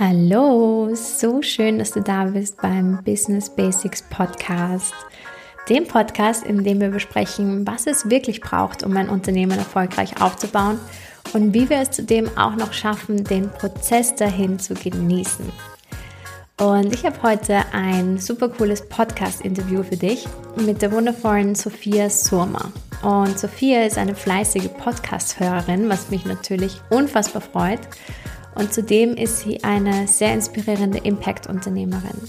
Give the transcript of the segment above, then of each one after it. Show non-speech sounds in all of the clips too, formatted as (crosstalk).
Hallo, so schön, dass du da bist beim Business Basics Podcast. Dem Podcast, in dem wir besprechen, was es wirklich braucht, um ein Unternehmen erfolgreich aufzubauen und wie wir es zudem auch noch schaffen, den Prozess dahin zu genießen. Und ich habe heute ein super cooles Podcast-Interview für dich mit der wundervollen Sophia Surma. Und Sophia ist eine fleißige Podcast-Hörerin, was mich natürlich unfassbar freut. Und zudem ist sie eine sehr inspirierende Impact-Unternehmerin.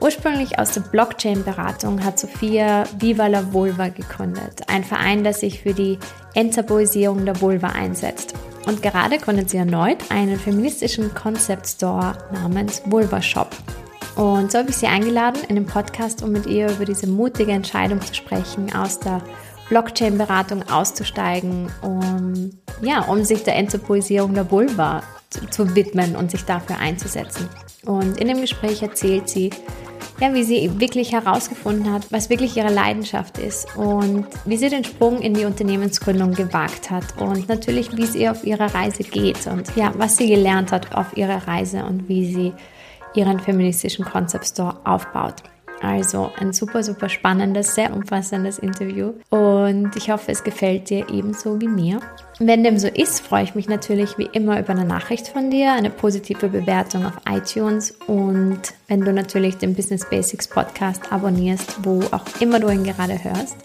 Ursprünglich aus der Blockchain-Beratung hat Sophia Viva la Vulva gegründet, ein Verein, der sich für die Enttabuisierung der Vulva einsetzt. Und gerade gründet sie erneut einen feministischen Concept Store namens Vulva Shop. Und so habe ich sie eingeladen in den Podcast, um mit ihr über diese mutige Entscheidung zu sprechen, aus der Blockchain-Beratung auszusteigen, um, ja, um sich der Enttabuisierung der Vulva zu, widmen und sich dafür einzusetzen. Und in dem Gespräch erzählt sie, ja, wie sie wirklich herausgefunden hat, was wirklich ihre Leidenschaft ist und wie sie den Sprung in die Unternehmensgründung gewagt hat und natürlich, wie es ihr auf ihrer Reise geht und ja, was sie gelernt hat auf ihrer Reise und wie sie ihren feministischen Concept Store aufbaut. Also ein super, super spannendes, sehr umfassendes Interview und ich hoffe, es gefällt dir ebenso wie mir. Wenn dem so ist, freue ich mich natürlich wie immer über eine Nachricht von dir, eine positive Bewertung auf iTunes und wenn du natürlich den Business Basics Podcast abonnierst, wo auch immer du ihn gerade hörst.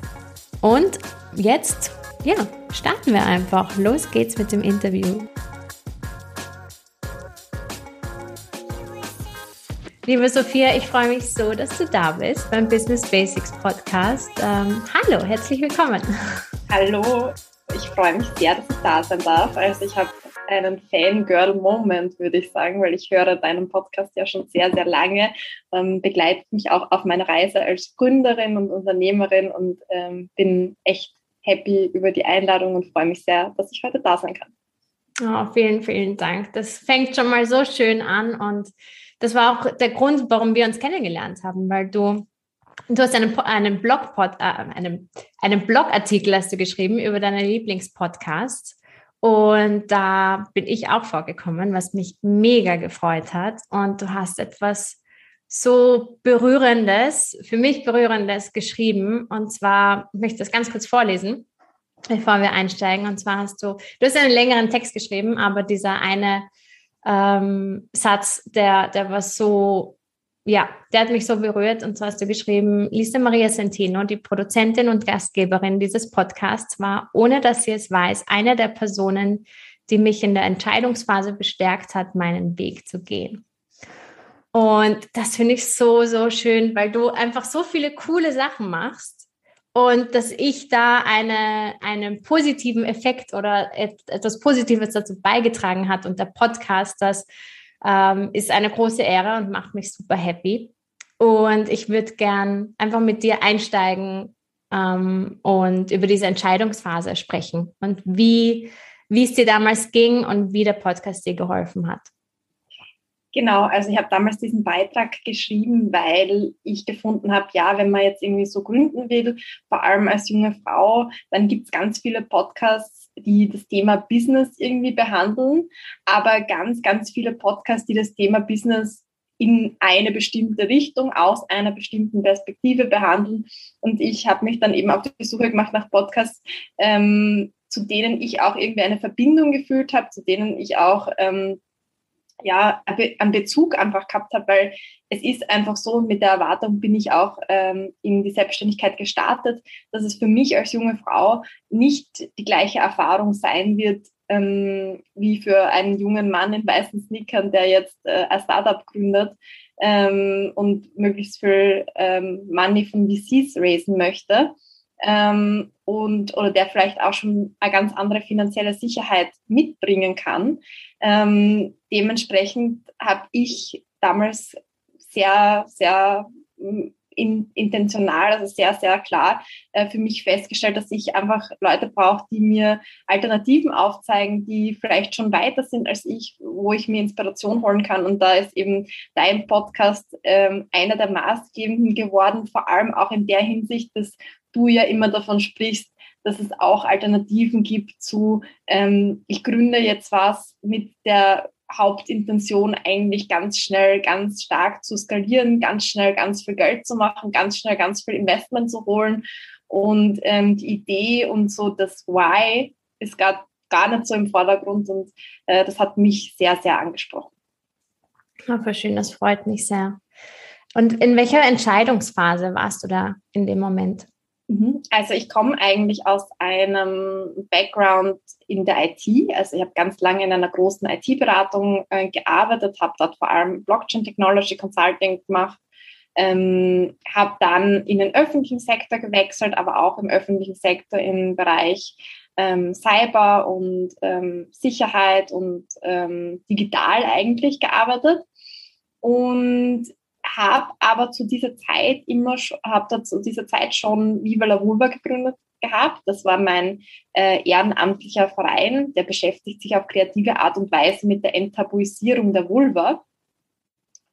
Und jetzt, ja, starten wir einfach. Los geht's mit dem Interview. Liebe Sophia, ich freue mich so, dass du da bist beim Business Basics Podcast. Ähm, hallo, herzlich willkommen. Hallo, ich freue mich sehr, dass ich da sein darf. Also ich habe einen Fangirl-Moment, würde ich sagen, weil ich höre deinen Podcast ja schon sehr, sehr lange, ähm, begleitet mich auch auf meiner Reise als Gründerin und Unternehmerin und ähm, bin echt happy über die Einladung und freue mich sehr, dass ich heute da sein kann. Oh, vielen, vielen Dank. Das fängt schon mal so schön an und das war auch der Grund, warum wir uns kennengelernt haben, weil du Du hast einen, einen, Blogpod, äh, einen, einen Blogartikel hast du geschrieben über deine Lieblingspodcasts. Und da bin ich auch vorgekommen, was mich mega gefreut hat. Und du hast etwas so Berührendes, für mich Berührendes geschrieben. Und zwar, ich möchte das ganz kurz vorlesen, bevor wir einsteigen. Und zwar hast du, du hast einen längeren Text geschrieben, aber dieser eine ähm, Satz, der, der war so, ja, der hat mich so berührt. Und zwar hast du geschrieben, Lisa Maria Centeno, die Produzentin und Gastgeberin dieses Podcasts, war, ohne dass sie es weiß, eine der Personen, die mich in der Entscheidungsphase bestärkt hat, meinen Weg zu gehen. Und das finde ich so, so schön, weil du einfach so viele coole Sachen machst und dass ich da eine, einen positiven Effekt oder etwas Positives dazu beigetragen hat und der Podcast, das ähm, ist eine große Ehre und macht mich super happy. Und ich würde gern einfach mit dir einsteigen ähm, und über diese Entscheidungsphase sprechen und wie, wie es dir damals ging und wie der Podcast dir geholfen hat. Genau, also ich habe damals diesen Beitrag geschrieben, weil ich gefunden habe, ja, wenn man jetzt irgendwie so gründen will, vor allem als junge Frau, dann gibt es ganz viele Podcasts, die das Thema Business irgendwie behandeln, aber ganz, ganz viele Podcasts, die das Thema Business in eine bestimmte Richtung, aus einer bestimmten Perspektive behandeln. Und ich habe mich dann eben auf die Suche gemacht nach Podcasts, ähm, zu denen ich auch irgendwie eine Verbindung gefühlt habe, zu denen ich auch ähm, ja, einen Bezug einfach gehabt habe, weil es ist einfach so, mit der Erwartung bin ich auch ähm, in die Selbstständigkeit gestartet, dass es für mich als junge Frau nicht die gleiche Erfahrung sein wird, ähm, wie für einen jungen Mann in weißen Sneakern, der jetzt äh, ein Startup gründet ähm, und möglichst viel ähm, Money von VCs raisen möchte. Ähm, und oder der vielleicht auch schon eine ganz andere finanzielle Sicherheit mitbringen kann. Ähm, dementsprechend habe ich damals sehr, sehr in, intentional, also sehr, sehr klar äh, für mich festgestellt, dass ich einfach Leute brauche, die mir Alternativen aufzeigen, die vielleicht schon weiter sind als ich, wo ich mir Inspiration holen kann. Und da ist eben dein Podcast ähm, einer der maßgebenden geworden, vor allem auch in der Hinsicht, dass du ja immer davon sprichst, dass es auch Alternativen gibt zu, ähm, ich gründe jetzt was mit der Hauptintention eigentlich ganz schnell, ganz stark zu skalieren, ganz schnell ganz viel Geld zu machen, ganz schnell ganz viel Investment zu holen. Und ähm, die Idee und so das Why ist gar, gar nicht so im Vordergrund und äh, das hat mich sehr, sehr angesprochen. Ja, voll schön, das freut mich sehr. Und in welcher Entscheidungsphase warst du da in dem Moment? Mhm. Also ich komme eigentlich aus einem Background in der IT. Also ich habe ganz lange in einer großen IT-Beratung äh, gearbeitet, habe dort vor allem Blockchain Technology Consulting gemacht, ähm, habe dann in den öffentlichen Sektor gewechselt, aber auch im öffentlichen Sektor im Bereich ähm, Cyber und ähm, Sicherheit und ähm, digital eigentlich gearbeitet. Und habe aber zu dieser Zeit immer, habe zu dieser Zeit schon Viva la Vulva gegründet gehabt. Das war mein äh, ehrenamtlicher Verein, der beschäftigt sich auf kreative Art und Weise mit der Enttabuisierung der Vulva.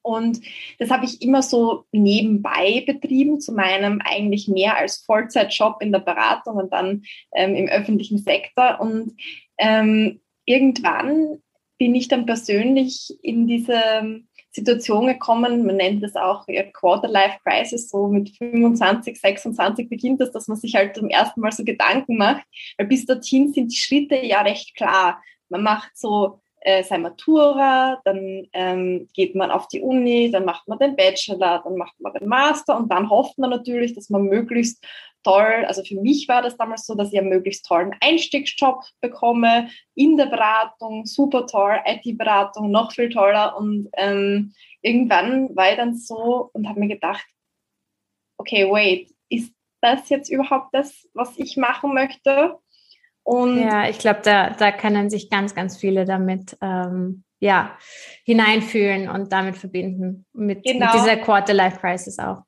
Und das habe ich immer so nebenbei betrieben, zu meinem eigentlich mehr als Vollzeitjob in der Beratung und dann ähm, im öffentlichen Sektor. Und ähm, irgendwann bin ich dann persönlich in diese Situation gekommen, man nennt es auch Quarter-Life-Crisis, so mit 25, 26 beginnt das, dass man sich halt zum ersten Mal so Gedanken macht, weil bis dorthin sind die Schritte ja recht klar. Man macht so äh, sein Matura, dann ähm, geht man auf die Uni, dann macht man den Bachelor, dann macht man den Master und dann hofft man natürlich, dass man möglichst toll, also für mich war das damals so, dass ich einen möglichst tollen Einstiegsjob bekomme in der Beratung, super toll, IT-Beratung, noch viel toller und ähm, irgendwann war ich dann so und habe mir gedacht, okay, wait, ist das jetzt überhaupt das, was ich machen möchte? Und ja, ich glaube, da, da können sich ganz, ganz viele damit ähm, ja, hineinfühlen und damit verbinden, mit, genau. mit dieser Quarter-Life-Crisis auch.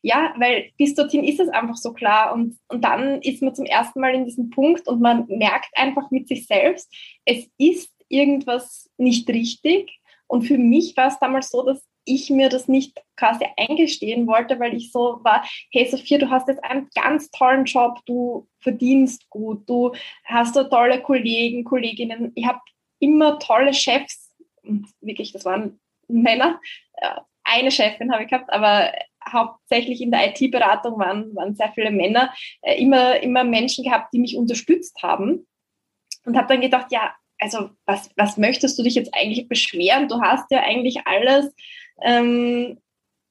Ja, weil bis dorthin ist es einfach so klar und, und dann ist man zum ersten Mal in diesem Punkt und man merkt einfach mit sich selbst, es ist irgendwas nicht richtig. Und für mich war es damals so, dass ich mir das nicht quasi eingestehen wollte, weil ich so war, hey Sophia, du hast jetzt einen ganz tollen Job, du verdienst gut, du hast so tolle Kollegen, Kolleginnen, ich habe immer tolle Chefs wirklich, das waren Männer, eine Chefin habe ich gehabt, aber hauptsächlich in der IT-Beratung waren, waren sehr viele Männer, äh, immer, immer Menschen gehabt, die mich unterstützt haben. Und habe dann gedacht, ja, also was, was möchtest du dich jetzt eigentlich beschweren? Du hast ja eigentlich alles. Ähm,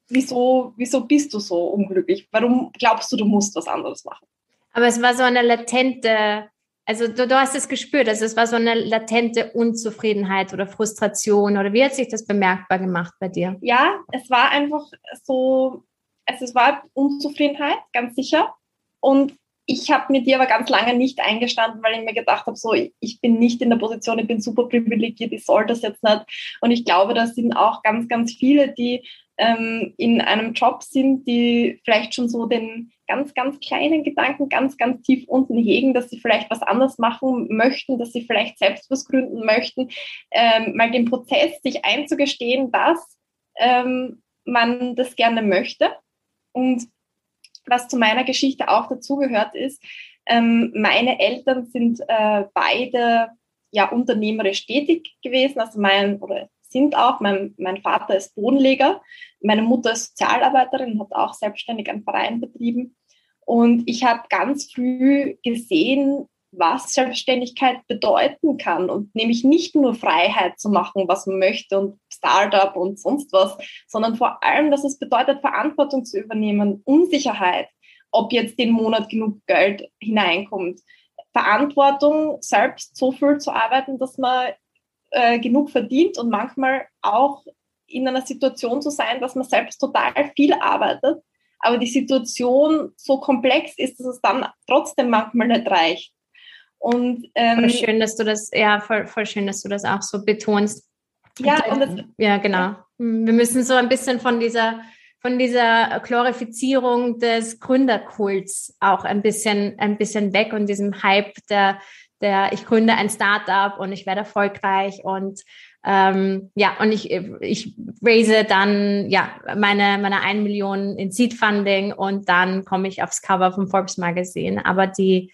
wieso, wieso bist du so unglücklich? Warum glaubst du, du musst was anderes machen? Aber es war so eine latente, also du, du hast es gespürt, also es war so eine latente Unzufriedenheit oder Frustration oder wie hat sich das bemerkbar gemacht bei dir? Ja, es war einfach so, also es war Unzufriedenheit, ganz sicher. Und ich habe mir die aber ganz lange nicht eingestanden, weil ich mir gedacht habe, so, ich bin nicht in der Position, ich bin super privilegiert, ich soll das jetzt nicht. Und ich glaube, das sind auch ganz, ganz viele, die ähm, in einem Job sind, die vielleicht schon so den ganz, ganz kleinen Gedanken ganz, ganz tief unten hegen, dass sie vielleicht was anders machen möchten, dass sie vielleicht selbst was gründen möchten, ähm, mal den Prozess sich einzugestehen, dass ähm, man das gerne möchte. Und was zu meiner Geschichte auch dazugehört ist, ähm, meine Eltern sind äh, beide ja unternehmerisch tätig gewesen, also mein oder sind auch, mein, mein Vater ist Bodenleger, meine Mutter ist Sozialarbeiterin, hat auch selbstständig einen Verein betrieben. Und ich habe ganz früh gesehen, was Selbstständigkeit bedeuten kann und nämlich nicht nur Freiheit zu machen, was man möchte und Startup und sonst was, sondern vor allem, dass es bedeutet, Verantwortung zu übernehmen, Unsicherheit, ob jetzt den Monat genug Geld hineinkommt, Verantwortung, selbst so viel zu arbeiten, dass man äh, genug verdient und manchmal auch in einer Situation zu sein, dass man selbst total viel arbeitet, aber die Situation so komplex ist, dass es dann trotzdem manchmal nicht reicht. Und, ähm, voll schön, dass du das, ja, voll, voll schön, dass du das auch so betonst. Ja, ja, genau. Wir müssen so ein bisschen von dieser, von dieser Glorifizierung des Gründerkults auch ein bisschen, ein bisschen weg und diesem Hype der, der, ich gründe ein Startup und ich werde erfolgreich und ähm, ja, und ich, ich raise dann ja meine, meine 1 Million in Seed Funding und dann komme ich aufs Cover vom Forbes Magazine. Aber die,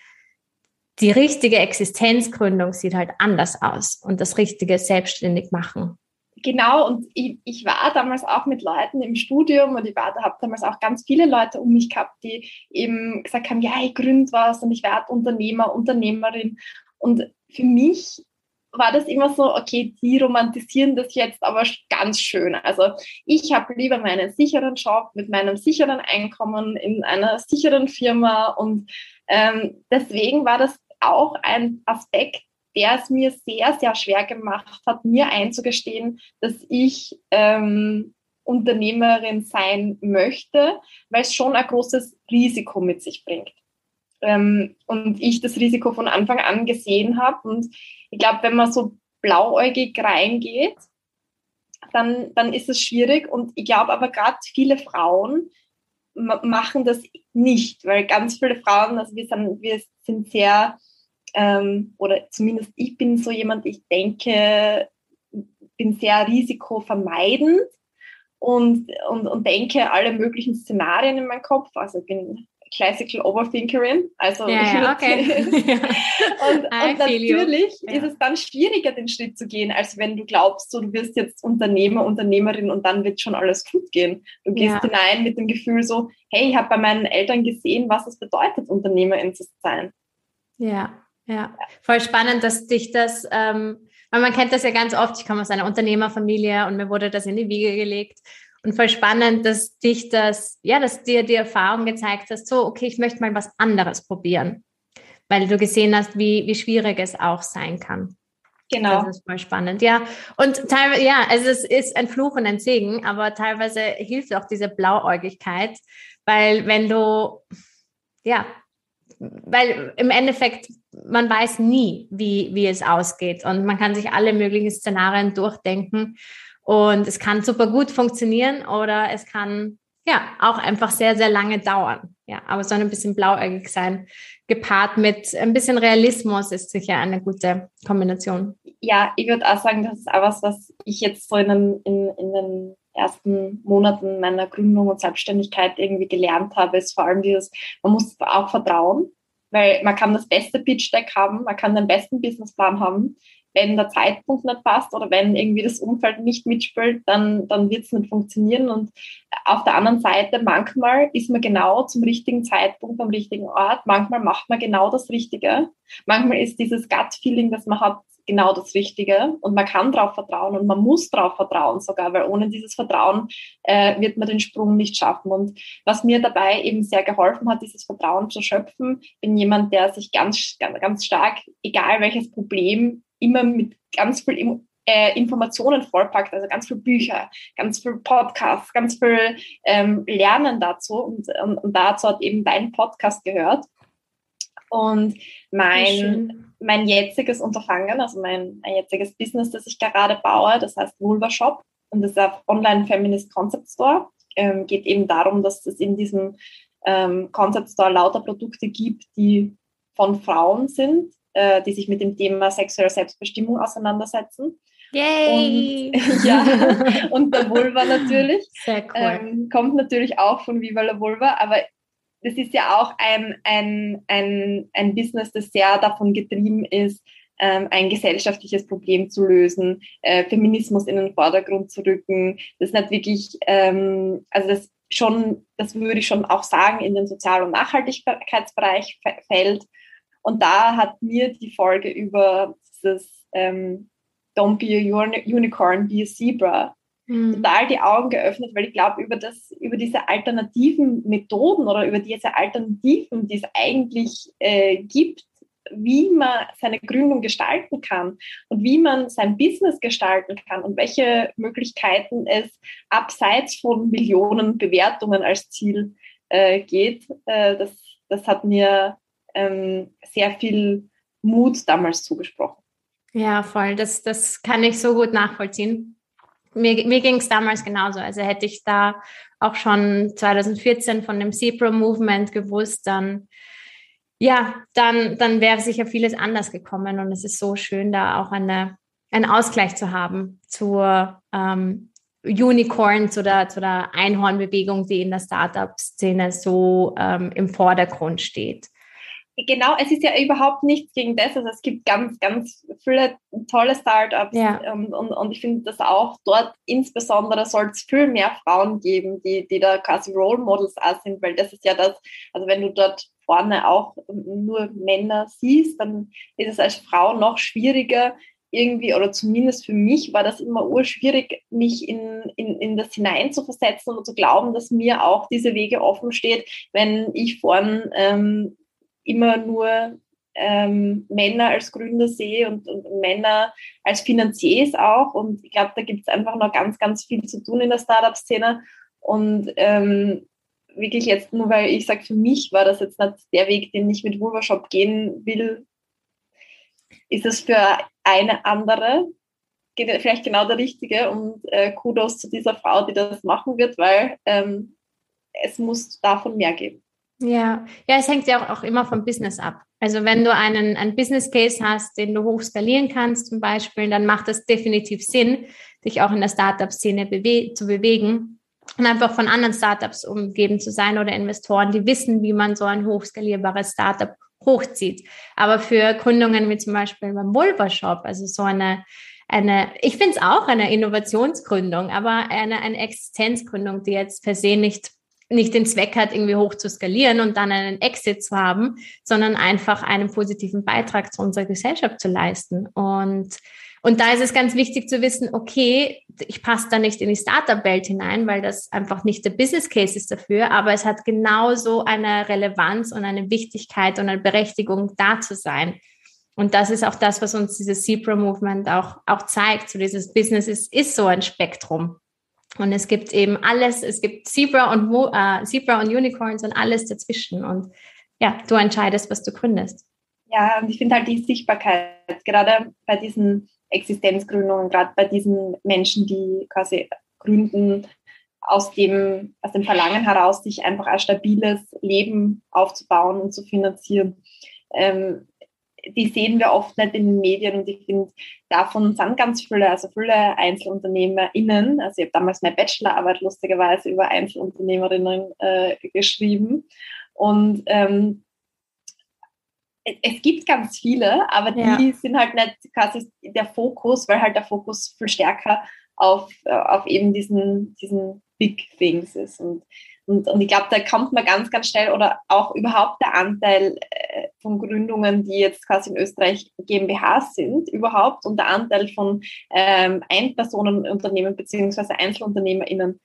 die richtige Existenzgründung sieht halt anders aus und das richtige selbstständig machen. Genau, und ich, ich war damals auch mit Leuten im Studium und ich habe damals auch ganz viele Leute um mich gehabt, die eben gesagt haben, ja, ich gründe was und ich werde Unternehmer, Unternehmerin. Und für mich war das immer so, okay, die romantisieren das jetzt aber ganz schön. Also ich habe lieber meinen sicheren Job mit meinem sicheren Einkommen in einer sicheren Firma und ähm, deswegen war das auch ein Aspekt, der es mir sehr, sehr schwer gemacht hat, mir einzugestehen, dass ich ähm, Unternehmerin sein möchte, weil es schon ein großes Risiko mit sich bringt. Ähm, und ich das Risiko von Anfang an gesehen habe. Und ich glaube, wenn man so blauäugig reingeht, dann, dann ist es schwierig. Und ich glaube aber gerade viele Frauen machen das nicht, weil ganz viele Frauen, also wir sind, wir sind sehr, ähm, oder zumindest ich bin so jemand, ich denke, bin sehr risikovermeidend und, und, und denke alle möglichen Szenarien in meinem Kopf. Also ich bin Classical Overthinkerin. Also ja, ja, okay. (laughs) (laughs) und, und natürlich ja. ist es dann schwieriger, den Schritt zu gehen, als wenn du glaubst, so, du wirst jetzt Unternehmer, Unternehmerin und dann wird schon alles gut gehen. Du gehst hinein mit dem Gefühl so, hey, ich habe bei meinen Eltern gesehen, was es bedeutet, Unternehmerin zu sein. Ja, ja. Voll spannend, dass dich das, ähm, man kennt das ja ganz oft, ich komme aus einer Unternehmerfamilie und mir wurde das in die Wiege gelegt. Und voll spannend, dass dich das, ja, dass dir die Erfahrung gezeigt hast, so, okay, ich möchte mal was anderes probieren. Weil du gesehen hast, wie, wie schwierig es auch sein kann. Genau. Das ist voll spannend, ja. Und teilweise, ja, also es ist ein Fluch und ein Segen, aber teilweise hilft auch diese Blauäugigkeit, weil wenn du, ja, weil im Endeffekt, man weiß nie, wie, wie es ausgeht und man kann sich alle möglichen Szenarien durchdenken und es kann super gut funktionieren oder es kann ja auch einfach sehr, sehr lange dauern. Ja, aber so ein bisschen blauäugig sein, gepaart mit ein bisschen Realismus ist sicher eine gute Kombination. Ja, ich würde auch sagen, das ist auch was, was ich jetzt so in den, in, in den ersten Monaten meiner Gründung und Selbstständigkeit irgendwie gelernt habe, ist vor allem dieses, man muss auch vertrauen, weil man kann das beste Pitch Deck haben, man kann den besten Businessplan haben, wenn der Zeitpunkt nicht passt oder wenn irgendwie das Umfeld nicht mitspielt, dann, dann wird es nicht funktionieren. Und auf der anderen Seite, manchmal ist man genau zum richtigen Zeitpunkt am richtigen Ort, manchmal macht man genau das Richtige. Manchmal ist dieses Gut-Feeling, das man hat, genau das Richtige und man kann darauf vertrauen und man muss darauf vertrauen sogar, weil ohne dieses Vertrauen äh, wird man den Sprung nicht schaffen. Und was mir dabei eben sehr geholfen hat, dieses Vertrauen zu schöpfen, bin jemand, der sich ganz, ganz, ganz stark, egal welches Problem, immer mit ganz viel äh, Informationen vollpackt, also ganz viel Bücher, ganz viel Podcasts, ganz viel ähm, Lernen dazu. Und, und, und, dazu hat eben dein Podcast gehört. Und mein, mein jetziges Unterfangen, also mein, mein jetziges Business, das ich gerade baue, das heißt Vulva Shop und das ist ein Online Feminist Concept Store. Ähm, geht eben darum, dass es in diesem ähm, Concept Store lauter Produkte gibt, die von Frauen sind, äh, die sich mit dem Thema sexuelle Selbstbestimmung auseinandersetzen. Yay! Und, (laughs) ja, und der Vulva natürlich. Sehr cool. Ähm, kommt natürlich auch von Viva la Vulva, aber das ist ja auch ein, ein, ein, ein Business, das sehr davon getrieben ist, ähm, ein gesellschaftliches Problem zu lösen, äh, Feminismus in den Vordergrund zu rücken. Das ist nicht wirklich, ähm, also das schon, das würde ich schon auch sagen, in den Sozial- und Nachhaltigkeitsbereich fällt. Und da hat mir die Folge über dieses ähm, Don't be a unicorn, be a zebra mhm. total die Augen geöffnet, weil ich glaube, über, über diese alternativen Methoden oder über diese Alternativen, die es eigentlich äh, gibt, wie man seine Gründung gestalten kann und wie man sein Business gestalten kann und welche Möglichkeiten es abseits von Millionen Bewertungen als Ziel äh, geht, äh, das, das hat mir ähm, sehr viel Mut damals zugesprochen. Ja, voll. Das, das kann ich so gut nachvollziehen. Mir, mir ging es damals genauso. Also hätte ich da auch schon 2014 von dem Zebra-Movement gewusst, dann ja, dann, dann wäre sicher vieles anders gekommen. Und es ist so schön, da auch eine, einen Ausgleich zu haben zur ähm, Unicorns oder zu der Einhornbewegung, die in der Startup-Szene so ähm, im Vordergrund steht. Genau, es ist ja überhaupt nichts gegen das. Also es gibt ganz, ganz viele tolle Startups ja. und, und, und ich finde das auch dort insbesondere soll es viel mehr Frauen geben, die, die da quasi Role Models auch sind, weil das ist ja das, also wenn du dort vorne auch nur Männer siehst, dann ist es als Frau noch schwieriger, irgendwie, oder zumindest für mich war das immer urschwierig, mich in, in, in das hinein zu versetzen oder zu glauben, dass mir auch diese Wege offen steht, wenn ich vorn ähm, immer nur ähm, Männer als Gründer sehe und, und Männer als Finanziers auch. Und ich glaube, da gibt es einfach noch ganz, ganz viel zu tun in der Startup-Szene. Und ähm, wirklich jetzt nur, weil ich sage, für mich war das jetzt nicht der Weg, den ich mit Vulva gehen will, ist es für eine andere vielleicht genau der richtige. Und äh, Kudos zu dieser Frau, die das machen wird, weil ähm, es muss davon mehr geben. Ja, ja, es hängt ja auch, auch immer vom Business ab. Also wenn du einen, einen Business Case hast, den du hoch skalieren kannst zum Beispiel, dann macht es definitiv Sinn, dich auch in der Startup-Szene bewe zu bewegen und einfach von anderen Startups umgeben zu sein oder Investoren, die wissen, wie man so ein hochskalierbares Startup hochzieht. Aber für Gründungen wie zum Beispiel beim Vulva Shop, also so eine eine, ich finde es auch eine Innovationsgründung, aber eine, eine Existenzgründung, die jetzt per se nicht nicht den Zweck hat, irgendwie hoch zu skalieren und dann einen Exit zu haben, sondern einfach einen positiven Beitrag zu unserer Gesellschaft zu leisten. Und, und da ist es ganz wichtig zu wissen, okay, ich passe da nicht in die Startup-Welt hinein, weil das einfach nicht der Business Case ist dafür, aber es hat genauso eine Relevanz und eine Wichtigkeit und eine Berechtigung, da zu sein. Und das ist auch das, was uns dieses Zebra-Movement auch, auch zeigt. So dieses Business ist, ist so ein Spektrum. Und es gibt eben alles, es gibt Zebra und, äh, Zebra und Unicorns und alles dazwischen. Und ja, du entscheidest, was du gründest. Ja, und ich finde halt die Sichtbarkeit, gerade bei diesen Existenzgründungen, gerade bei diesen Menschen, die quasi gründen, aus dem, aus dem Verlangen heraus, sich einfach ein stabiles Leben aufzubauen und zu finanzieren. Ähm, die sehen wir oft nicht in den Medien und ich finde, davon sind ganz viele, also viele EinzelunternehmerInnen, also ich habe damals meine Bachelorarbeit lustigerweise über Einzelunternehmerinnen äh, geschrieben und ähm, es gibt ganz viele, aber die ja. sind halt nicht quasi der Fokus, weil halt der Fokus viel stärker auf, äh, auf eben diesen, diesen Big Things ist. Und und, und ich glaube, da kommt man ganz, ganz schnell oder auch überhaupt der Anteil äh, von Gründungen, die jetzt quasi in Österreich GmbHs sind, überhaupt und der Anteil von ähm, Einpersonenunternehmen beziehungsweise EinzelunternehmerInnen.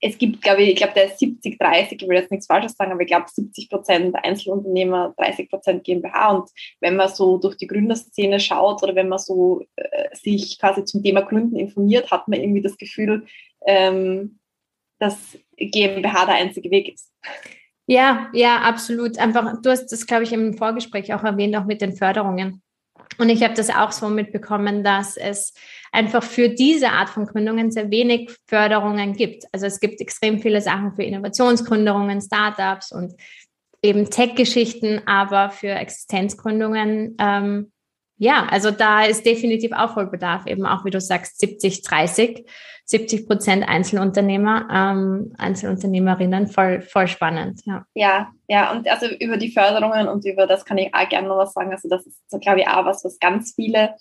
Es gibt, glaube ich, ich glaube, der ist 70, 30, ich will jetzt nichts Falsches sagen, aber ich glaube 70 Prozent Einzelunternehmer, 30 Prozent GmbH. Und wenn man so durch die Gründerszene schaut oder wenn man so äh, sich quasi zum Thema Gründen informiert, hat man irgendwie das Gefühl, ähm, dass GmbH der einzige Weg ist. Ja, ja, absolut. Einfach, du hast das, glaube ich, im Vorgespräch auch erwähnt, auch mit den Förderungen. Und ich habe das auch so mitbekommen, dass es einfach für diese Art von Gründungen sehr wenig Förderungen gibt. Also es gibt extrem viele Sachen für Innovationsgründungen, Startups und eben Tech-Geschichten, aber für Existenzgründungen ähm, ja, also da ist definitiv Aufholbedarf, eben auch wie du sagst, 70, 30, 70 Prozent Einzelunternehmer, ähm, Einzelunternehmerinnen, voll, voll spannend. Ja. ja, ja, und also über die Förderungen und über das kann ich auch gerne noch was sagen. Also das ist, so, glaube ich, auch was, was ganz viele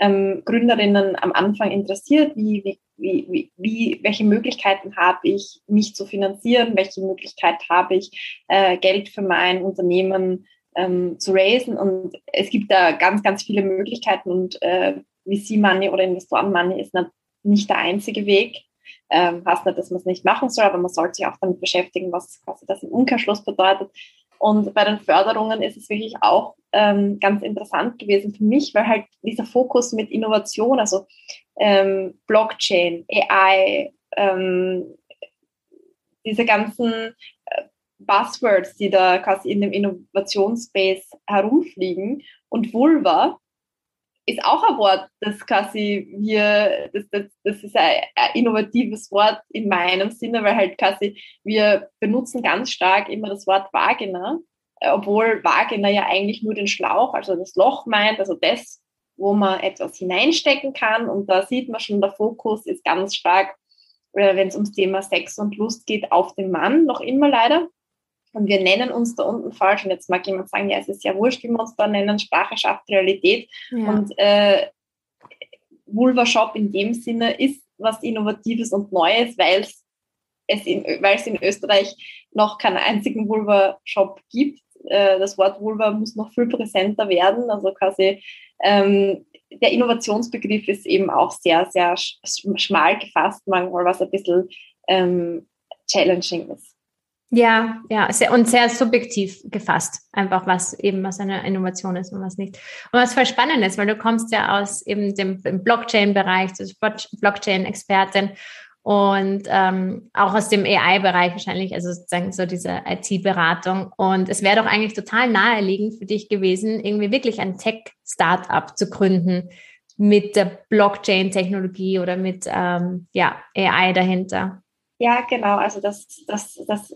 ähm, Gründerinnen am Anfang interessiert. Wie, wie, wie, wie, welche Möglichkeiten habe ich, mich zu finanzieren? Welche Möglichkeit habe ich, äh, Geld für mein Unternehmen ähm, zu raisen. Und es gibt da ganz, ganz viele Möglichkeiten und äh, VC Money oder Investoren Money ist nicht der einzige Weg. Ähm, heißt nicht, dass man es nicht machen soll, aber man sollte sich auch damit beschäftigen, was quasi das im Umkehrschluss bedeutet. Und bei den Förderungen ist es wirklich auch ähm, ganz interessant gewesen für mich, weil halt dieser Fokus mit Innovation, also ähm, Blockchain, AI, ähm, diese ganzen Buzzwords, die da quasi in dem Innovationsspace herumfliegen. Und Vulva ist auch ein Wort, das quasi wir, das, das, das ist ein, innovatives Wort in meinem Sinne, weil halt quasi wir benutzen ganz stark immer das Wort Vagina, obwohl Vagina ja eigentlich nur den Schlauch, also das Loch meint, also das, wo man etwas hineinstecken kann. Und da sieht man schon, der Fokus ist ganz stark, äh, wenn es ums Thema Sex und Lust geht, auf den Mann, noch immer leider. Und wir nennen uns da unten falsch. Und jetzt mag jemand sagen, ja, es ist ja wurscht, wie wir uns da nennen. Sprache schafft Realität. Ja. Und äh, Vulva Shop in dem Sinne ist was Innovatives und Neues, weil es in, weil es in Österreich noch keinen einzigen Vulva-Shop gibt. Äh, das Wort Vulva muss noch viel präsenter werden. Also quasi ähm, der Innovationsbegriff ist eben auch sehr, sehr schmal gefasst, manchmal was ein bisschen ähm, challenging ist. Ja, ja, sehr, und sehr subjektiv gefasst, einfach was eben was eine Innovation ist und was nicht. Und was voll spannend ist, weil du kommst ja aus eben dem Blockchain-Bereich, du bist Blockchain-Expertin und ähm, auch aus dem AI-Bereich wahrscheinlich, also sozusagen so diese IT-Beratung. Und es wäre doch eigentlich total naheliegend für dich gewesen, irgendwie wirklich ein Tech-Startup zu gründen mit der Blockchain-Technologie oder mit ähm, ja, AI dahinter. Ja, genau. Also das, das, das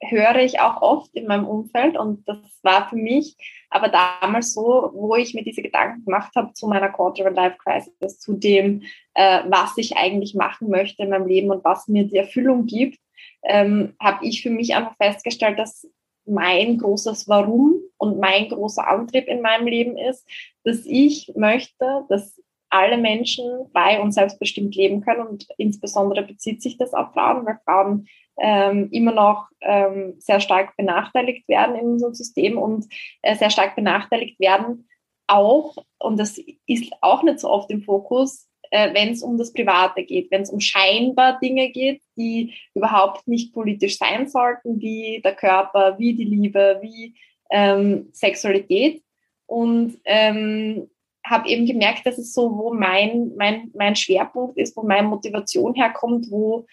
höre ich auch oft in meinem Umfeld und das war für mich aber damals so, wo ich mir diese Gedanken gemacht habe zu meiner Quarter Life Crisis, zu dem, äh, was ich eigentlich machen möchte in meinem Leben und was mir die Erfüllung gibt, ähm, habe ich für mich einfach festgestellt, dass mein großes Warum und mein großer Antrieb in meinem Leben ist, dass ich möchte, dass alle Menschen frei und selbstbestimmt leben können und insbesondere bezieht sich das auf Frauen, weil Frauen ähm, immer noch ähm, sehr stark benachteiligt werden in unserem System und äh, sehr stark benachteiligt werden auch, und das ist auch nicht so oft im Fokus, äh, wenn es um das Private geht, wenn es um scheinbar Dinge geht, die überhaupt nicht politisch sein sollten, wie der Körper, wie die Liebe, wie ähm, Sexualität. Und ähm, habe eben gemerkt, dass es so, wo mein, mein, mein Schwerpunkt ist, wo meine Motivation herkommt, wo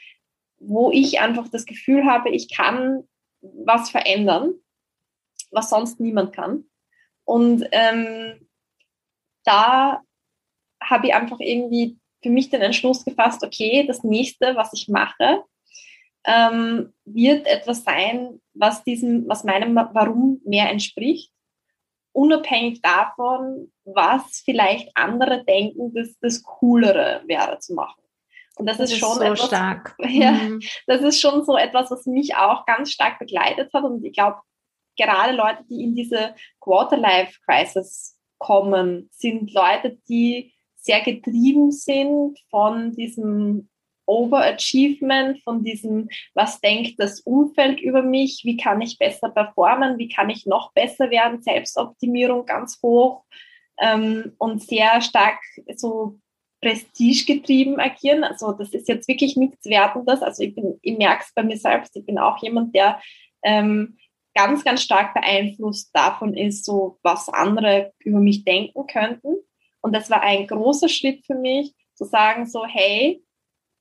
wo ich einfach das Gefühl habe, ich kann was verändern, was sonst niemand kann. Und ähm, da habe ich einfach irgendwie für mich den Entschluss gefasst, okay, das nächste, was ich mache, ähm, wird etwas sein, was diesem, was meinem Warum mehr entspricht, unabhängig davon, was vielleicht andere denken, dass das Coolere wäre zu machen. Und das, das ist, schon so etwas, stark. (laughs) Ja, mhm. das ist schon so etwas, was mich auch ganz stark begleitet hat. Und ich glaube, gerade Leute, die in diese Quarter-Life-Crisis kommen, sind Leute, die sehr getrieben sind von diesem Overachievement, von diesem, was denkt das Umfeld über mich, wie kann ich besser performen, wie kann ich noch besser werden, Selbstoptimierung ganz hoch ähm, und sehr stark so prestigegetrieben agieren. Also das ist jetzt wirklich nichts Wertendes. Also ich, bin, ich merke es bei mir selbst. Ich bin auch jemand, der ähm, ganz, ganz stark beeinflusst davon ist, so was andere über mich denken könnten. Und das war ein großer Schritt für mich, zu sagen so, hey,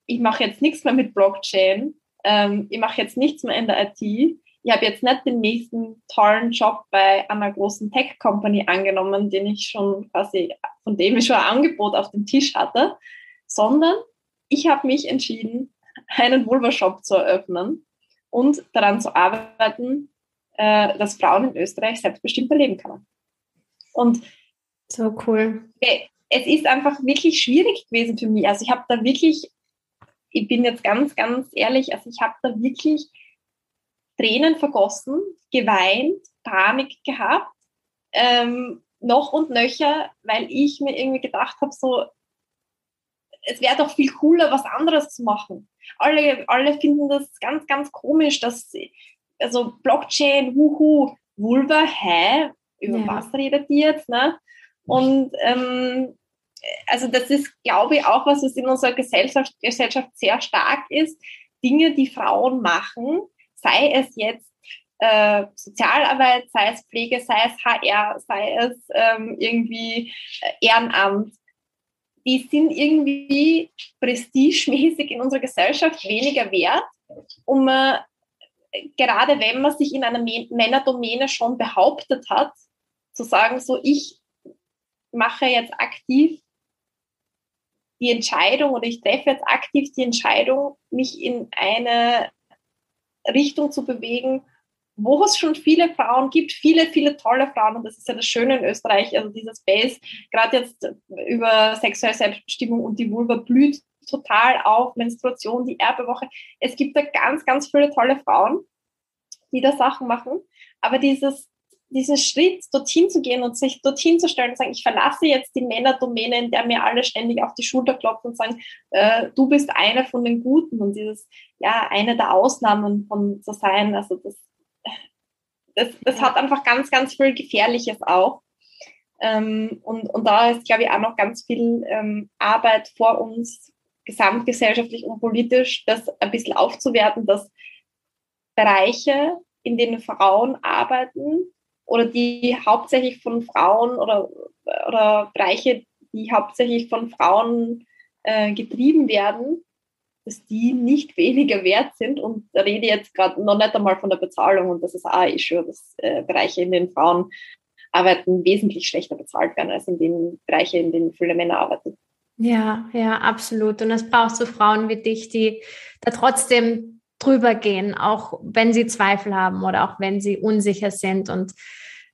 ich mache jetzt nichts mehr mit Blockchain, ähm, ich mache jetzt nichts mehr in der IT, ich habe jetzt nicht den nächsten tollen Job bei einer großen Tech-Company angenommen, den ich schon quasi, von dem ich schon ein Angebot auf dem Tisch hatte, sondern ich habe mich entschieden, einen Vulva-Shop zu eröffnen und daran zu arbeiten, äh, dass Frauen in Österreich selbstbestimmter leben können. Und so cool. Es ist einfach wirklich schwierig gewesen für mich. Also ich habe da wirklich, ich bin jetzt ganz, ganz ehrlich, also ich habe da wirklich Tränen vergossen, geweint, Panik gehabt, ähm, noch und nöcher, weil ich mir irgendwie gedacht habe, so, es wäre doch viel cooler, was anderes zu machen. Alle, alle finden das ganz, ganz komisch, dass, also Blockchain, wuhu, Vulva, hä? Über ja. was redet die jetzt, ne? Und ähm, also das ist, glaube ich, auch was, was in unserer Gesellschaft, Gesellschaft sehr stark ist. Dinge, die Frauen machen, sei es jetzt äh, Sozialarbeit, sei es Pflege, sei es HR, sei es ähm, irgendwie äh, Ehrenamt, die sind irgendwie prestigemäßig in unserer Gesellschaft weniger wert, um äh, gerade wenn man sich in einer Männerdomäne schon behauptet hat, zu sagen, so ich mache jetzt aktiv die Entscheidung oder ich treffe jetzt aktiv die Entscheidung, mich in eine Richtung zu bewegen, wo es schon viele Frauen gibt, viele, viele tolle Frauen. Und das ist ja das Schöne in Österreich, also dieser Space, gerade jetzt über sexuelle Selbstbestimmung und die Vulva blüht total auf, Menstruation, die Erbewoche. Es gibt da ganz, ganz viele tolle Frauen, die da Sachen machen, aber dieses, diesen Schritt, dorthin zu gehen und sich dorthin zu stellen und sagen, ich verlasse jetzt die Männerdomäne, in der mir alle ständig auf die Schulter klopfen und sagen, äh, du bist einer von den Guten und dieses, ja, eine der Ausnahmen von zu sein, also das, das, das hat einfach ganz, ganz viel Gefährliches auch. Ähm, und, und da ist, glaube ich, auch noch ganz viel ähm, Arbeit vor uns, gesamtgesellschaftlich und politisch, das ein bisschen aufzuwerten, dass Bereiche, in denen Frauen arbeiten oder die hauptsächlich von Frauen oder, oder Bereiche, die hauptsächlich von Frauen äh, getrieben werden, dass die nicht weniger wert sind. Und da rede ich jetzt gerade noch nicht einmal von der Bezahlung und das ist auch ein Issue, dass äh, Bereiche, in denen Frauen arbeiten, wesentlich schlechter bezahlt werden als in den Bereichen, in denen viele Männer arbeiten. Ja, ja, absolut. Und es braucht so Frauen wie dich, die da trotzdem drüber gehen, auch wenn sie Zweifel haben oder auch wenn sie unsicher sind. Und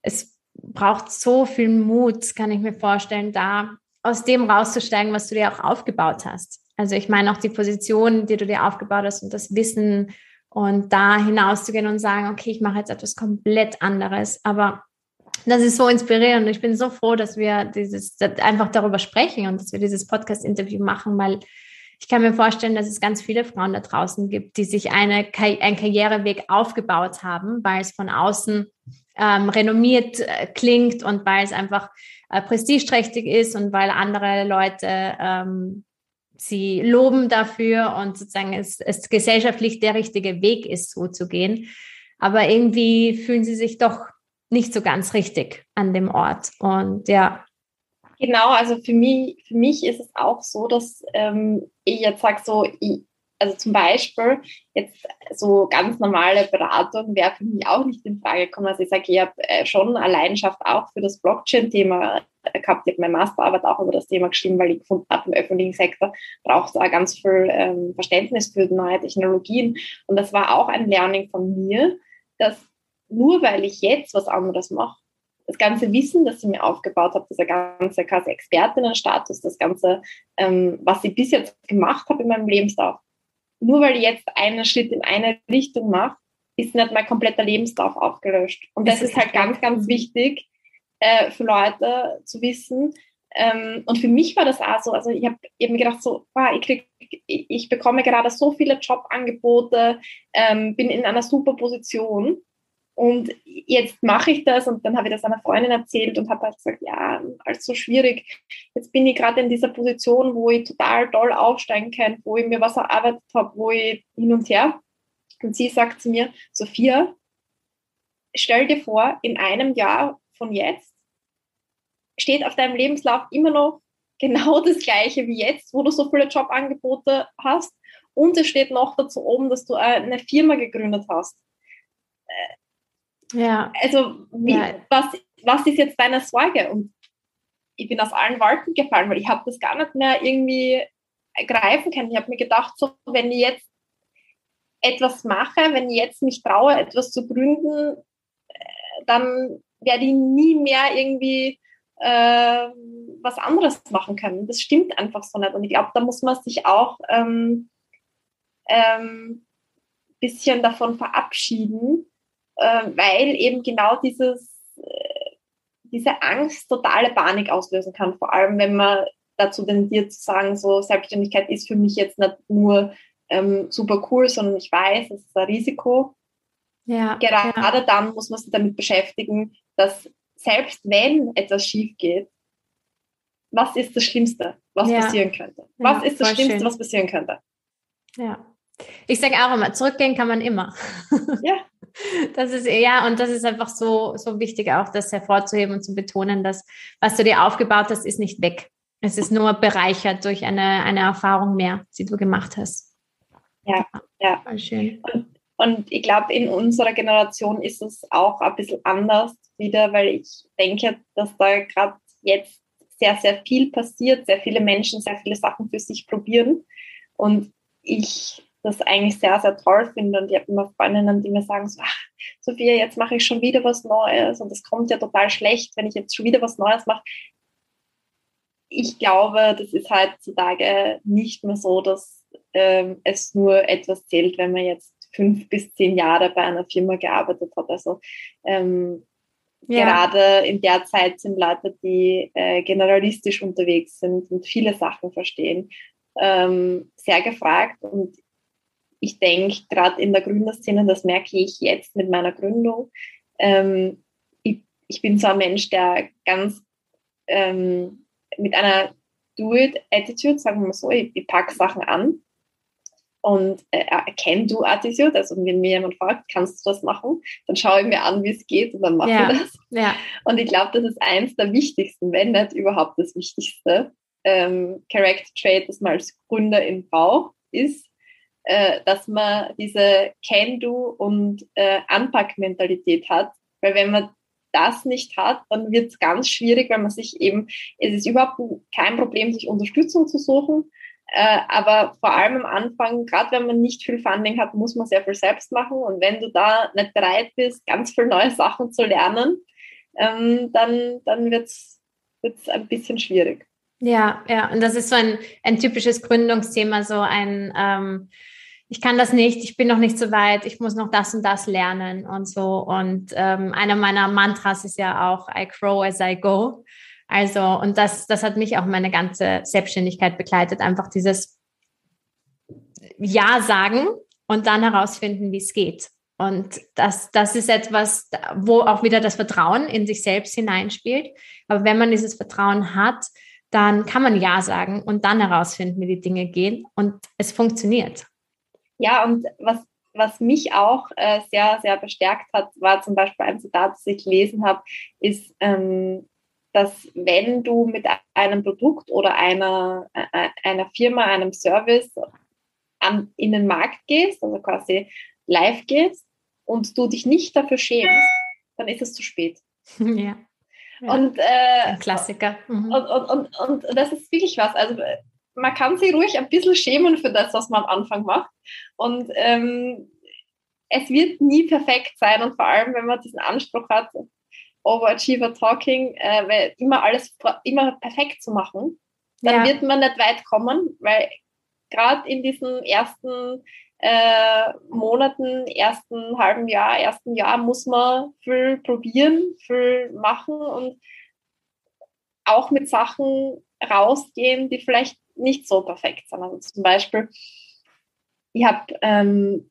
es braucht so viel Mut, kann ich mir vorstellen, da aus dem rauszusteigen, was du dir auch aufgebaut hast. Also ich meine auch die Position, die du dir aufgebaut hast und das Wissen und da hinauszugehen und sagen, okay, ich mache jetzt etwas komplett anderes, aber das ist so inspirierend. Ich bin so froh, dass wir dieses einfach darüber sprechen und dass wir dieses Podcast-Interview machen, weil ich kann mir vorstellen, dass es ganz viele Frauen da draußen gibt, die sich eine, einen Karriereweg aufgebaut haben, weil es von außen ähm, renommiert äh, klingt und weil es einfach äh, prestigeträchtig ist und weil andere Leute ähm, sie loben dafür und sozusagen es, es gesellschaftlich der richtige Weg ist, so zu gehen. Aber irgendwie fühlen sie sich doch nicht so ganz richtig an dem Ort. Und ja. Genau, also für mich, für mich ist es auch so, dass ähm, ich jetzt sage so, ich, also zum Beispiel jetzt so ganz normale Beratung wäre für mich auch nicht in Frage gekommen. Also ich sage, ich habe äh, schon eine Leidenschaft auch für das Blockchain-Thema gehabt. Ich habe meine Masterarbeit auch über das Thema geschrieben, weil ich gefunden habe, im öffentlichen Sektor braucht es auch ganz viel ähm, Verständnis für neue Technologien. Und das war auch ein Learning von mir, dass nur weil ich jetzt was anderes mache, das ganze Wissen, das ich mir aufgebaut habe, dieser ganze quasi Expertinnenstatus, das ganze, ähm, was ich bis jetzt gemacht habe in meinem Lebenslauf, nur weil ich jetzt einen Schritt in eine Richtung mache, ist nicht mein kompletter Lebenslauf aufgelöscht. Und das, das ist halt ganz, ganz wichtig äh, für Leute zu wissen. Ähm, und für mich war das auch so, also ich habe eben gedacht, so, wow, ich, krieg, ich, ich, bekomme gerade so viele Jobangebote, ähm, bin in einer super Position und jetzt mache ich das und dann habe ich das einer Freundin erzählt und habe halt gesagt, ja, alles so schwierig. Jetzt bin ich gerade in dieser Position, wo ich total toll aufsteigen kann, wo ich mir was erarbeitet habe, wo ich hin und her. Und sie sagt zu mir, Sophia, stell dir vor, in einem Jahr von jetzt steht auf deinem Lebenslauf immer noch genau das gleiche wie jetzt, wo du so viele Jobangebote hast. Und es steht noch dazu oben, dass du eine Firma gegründet hast ja. Also, wie, ja. Was, was ist jetzt deine Sorge? Und ich bin aus allen Wolken gefallen, weil ich habe das gar nicht mehr irgendwie greifen können. Ich habe mir gedacht, so, wenn ich jetzt etwas mache, wenn ich jetzt mich traue, etwas zu gründen, äh, dann werde ich nie mehr irgendwie äh, was anderes machen können. Das stimmt einfach so nicht. Und ich glaube, da muss man sich auch ähm, ähm, bisschen davon verabschieden, weil eben genau dieses, äh, diese Angst totale Panik auslösen kann, vor allem wenn man dazu tendiert zu sagen, so Selbstständigkeit ist für mich jetzt nicht nur ähm, super cool, sondern ich weiß, es ist ein Risiko. Ja, Gerade ja. dann muss man sich damit beschäftigen, dass selbst wenn etwas schief geht, was ist das Schlimmste, was ja. passieren könnte? Was ist das Schlimmste, schön. was passieren könnte? Ja. Ich sage auch immer, zurückgehen kann man immer. Ja. (laughs) Das ist ja, und das ist einfach so, so wichtig, auch das hervorzuheben und zu betonen, dass was du dir aufgebaut hast, ist nicht weg. Es ist nur bereichert durch eine, eine Erfahrung mehr, die du gemacht hast. Ja, ja. Voll schön. Und, und ich glaube, in unserer Generation ist es auch ein bisschen anders wieder, weil ich denke, dass da gerade jetzt sehr, sehr viel passiert, sehr viele Menschen sehr viele Sachen für sich probieren. Und ich das eigentlich sehr, sehr toll finde. Und ich habe immer Freundinnen, die mir sagen, so, ach, Sophia, jetzt mache ich schon wieder was Neues und es kommt ja total schlecht, wenn ich jetzt schon wieder was Neues mache. Ich glaube, das ist heutzutage nicht mehr so, dass ähm, es nur etwas zählt, wenn man jetzt fünf bis zehn Jahre bei einer Firma gearbeitet hat. Also ähm, ja. gerade in der Zeit sind Leute, die äh, generalistisch unterwegs sind und viele Sachen verstehen, ähm, sehr gefragt. Und ich denke, gerade in der Gründerszene, das merke ich jetzt mit meiner Gründung, ähm, ich, ich, bin so ein Mensch, der ganz ähm, mit einer Do-it-Attitude, sagen wir mal so, ich, ich packe Sachen an und äh, erkenne du Attitude, also wenn mir jemand fragt, kannst du das machen, dann schaue ich mir an, wie es geht und dann mache ja. ich das. Ja. Und ich glaube, das ist eins der wichtigsten, wenn nicht überhaupt das Wichtigste, ähm, Character Trait, das man als Gründer in braucht, ist, äh, dass man diese Can-Do und äh, Anpack-Mentalität hat. Weil wenn man das nicht hat, dann wird es ganz schwierig, weil man sich eben, es ist überhaupt kein Problem, sich Unterstützung zu suchen. Äh, aber vor allem am Anfang, gerade wenn man nicht viel Funding hat, muss man sehr viel selbst machen. Und wenn du da nicht bereit bist, ganz viel neue Sachen zu lernen, ähm, dann, dann wird es ein bisschen schwierig. Ja, ja, und das ist so ein, ein typisches Gründungsthema, so ein, ähm, ich kann das nicht, ich bin noch nicht so weit, ich muss noch das und das lernen und so. Und ähm, einer meiner Mantras ist ja auch, I grow as I go. Also, und das, das hat mich auch meine ganze Selbstständigkeit begleitet, einfach dieses Ja sagen und dann herausfinden, wie es geht. Und das, das ist etwas, wo auch wieder das Vertrauen in sich selbst hineinspielt. Aber wenn man dieses Vertrauen hat, dann kann man Ja sagen und dann herausfinden, wie die Dinge gehen und es funktioniert. Ja, und was, was mich auch äh, sehr, sehr bestärkt hat, war zum Beispiel ein Zitat, das ich gelesen habe, ist, ähm, dass wenn du mit einem Produkt oder einer, äh, einer Firma, einem Service an, in den Markt gehst, also quasi live gehst und du dich nicht dafür schämst, dann ist es zu spät. (laughs) Ja. Ja. Und, äh, Klassiker. Mhm. Und, und, und, und das ist wirklich was. Also man kann sich ruhig ein bisschen schämen für das, was man am Anfang macht. Und ähm, es wird nie perfekt sein und vor allem, wenn man diesen Anspruch hat, Overachiever Talking, äh, immer alles immer perfekt zu machen, dann ja. wird man nicht weit kommen, weil gerade in diesen ersten äh, Monaten, ersten halben Jahr, ersten Jahr muss man viel probieren, viel machen und auch mit Sachen rausgehen, die vielleicht nicht so perfekt. Also zum Beispiel, ich habe ähm,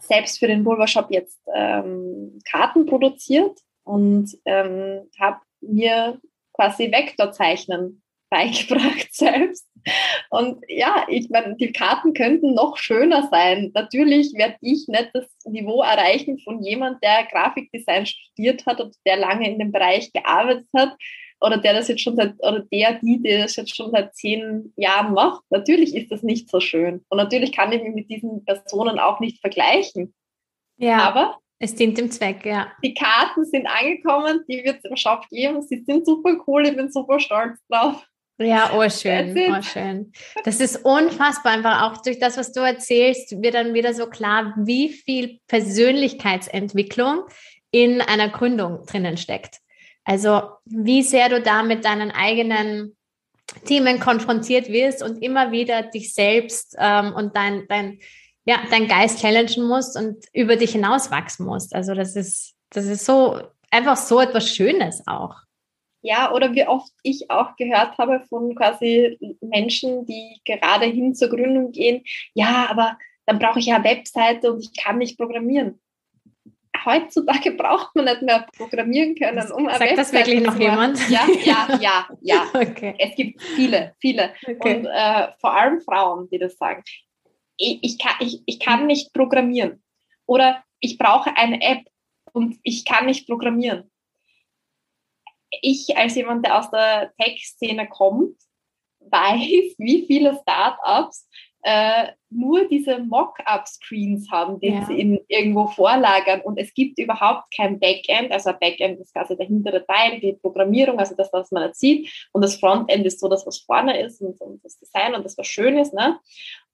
selbst für den Vulva jetzt ähm, Karten produziert und ähm, habe mir quasi Vektorzeichnen (laughs) beigebracht selbst. Und ja, ich meine, die Karten könnten noch schöner sein. Natürlich werde ich nicht das Niveau erreichen von jemand, der Grafikdesign studiert hat und der lange in dem Bereich gearbeitet hat oder der das jetzt schon seit, oder der, die, die das jetzt schon seit zehn Jahren macht. Natürlich ist das nicht so schön. Und natürlich kann ich mich mit diesen Personen auch nicht vergleichen. Ja. Aber es dient dem Zweck, ja. Die Karten sind angekommen, die wird es im Shop geben. Sie sind super cool, ich bin super stolz drauf. Ja, oh schön, oh schön. Das ist unfassbar, einfach auch durch das, was du erzählst, wird dann wieder so klar, wie viel Persönlichkeitsentwicklung in einer Gründung drinnen steckt. Also wie sehr du da mit deinen eigenen Themen konfrontiert wirst und immer wieder dich selbst ähm, und dein, dein, ja, dein Geist challengen musst und über dich hinauswachsen musst. Also das ist, das ist so einfach so etwas Schönes auch. Ja, oder wie oft ich auch gehört habe von quasi Menschen, die gerade hin zur Gründung gehen, ja, aber dann brauche ich ja eine Webseite und ich kann nicht programmieren. Heutzutage (laughs) braucht man nicht mehr programmieren können, um Sagt Webseite das wirklich noch jemand? Ja, ja, (laughs) ja, ja. Okay. Es gibt viele, viele. Okay. Und äh, vor allem Frauen, die das sagen. Ich, ich, kann, ich, ich kann nicht programmieren. Oder ich brauche eine App und ich kann nicht programmieren ich als jemand, der aus der Tech-Szene kommt, (laughs) weiß, wie viele Startups äh, nur diese Mock-up-Screens haben, die ja. sie in, irgendwo vorlagern und es gibt überhaupt kein Backend, also ein Backend ist quasi der hintere Teil, die Programmierung, also das, was man jetzt sieht und das Frontend ist so das, was vorne ist und, und das Design und das, was schön ist. Ne?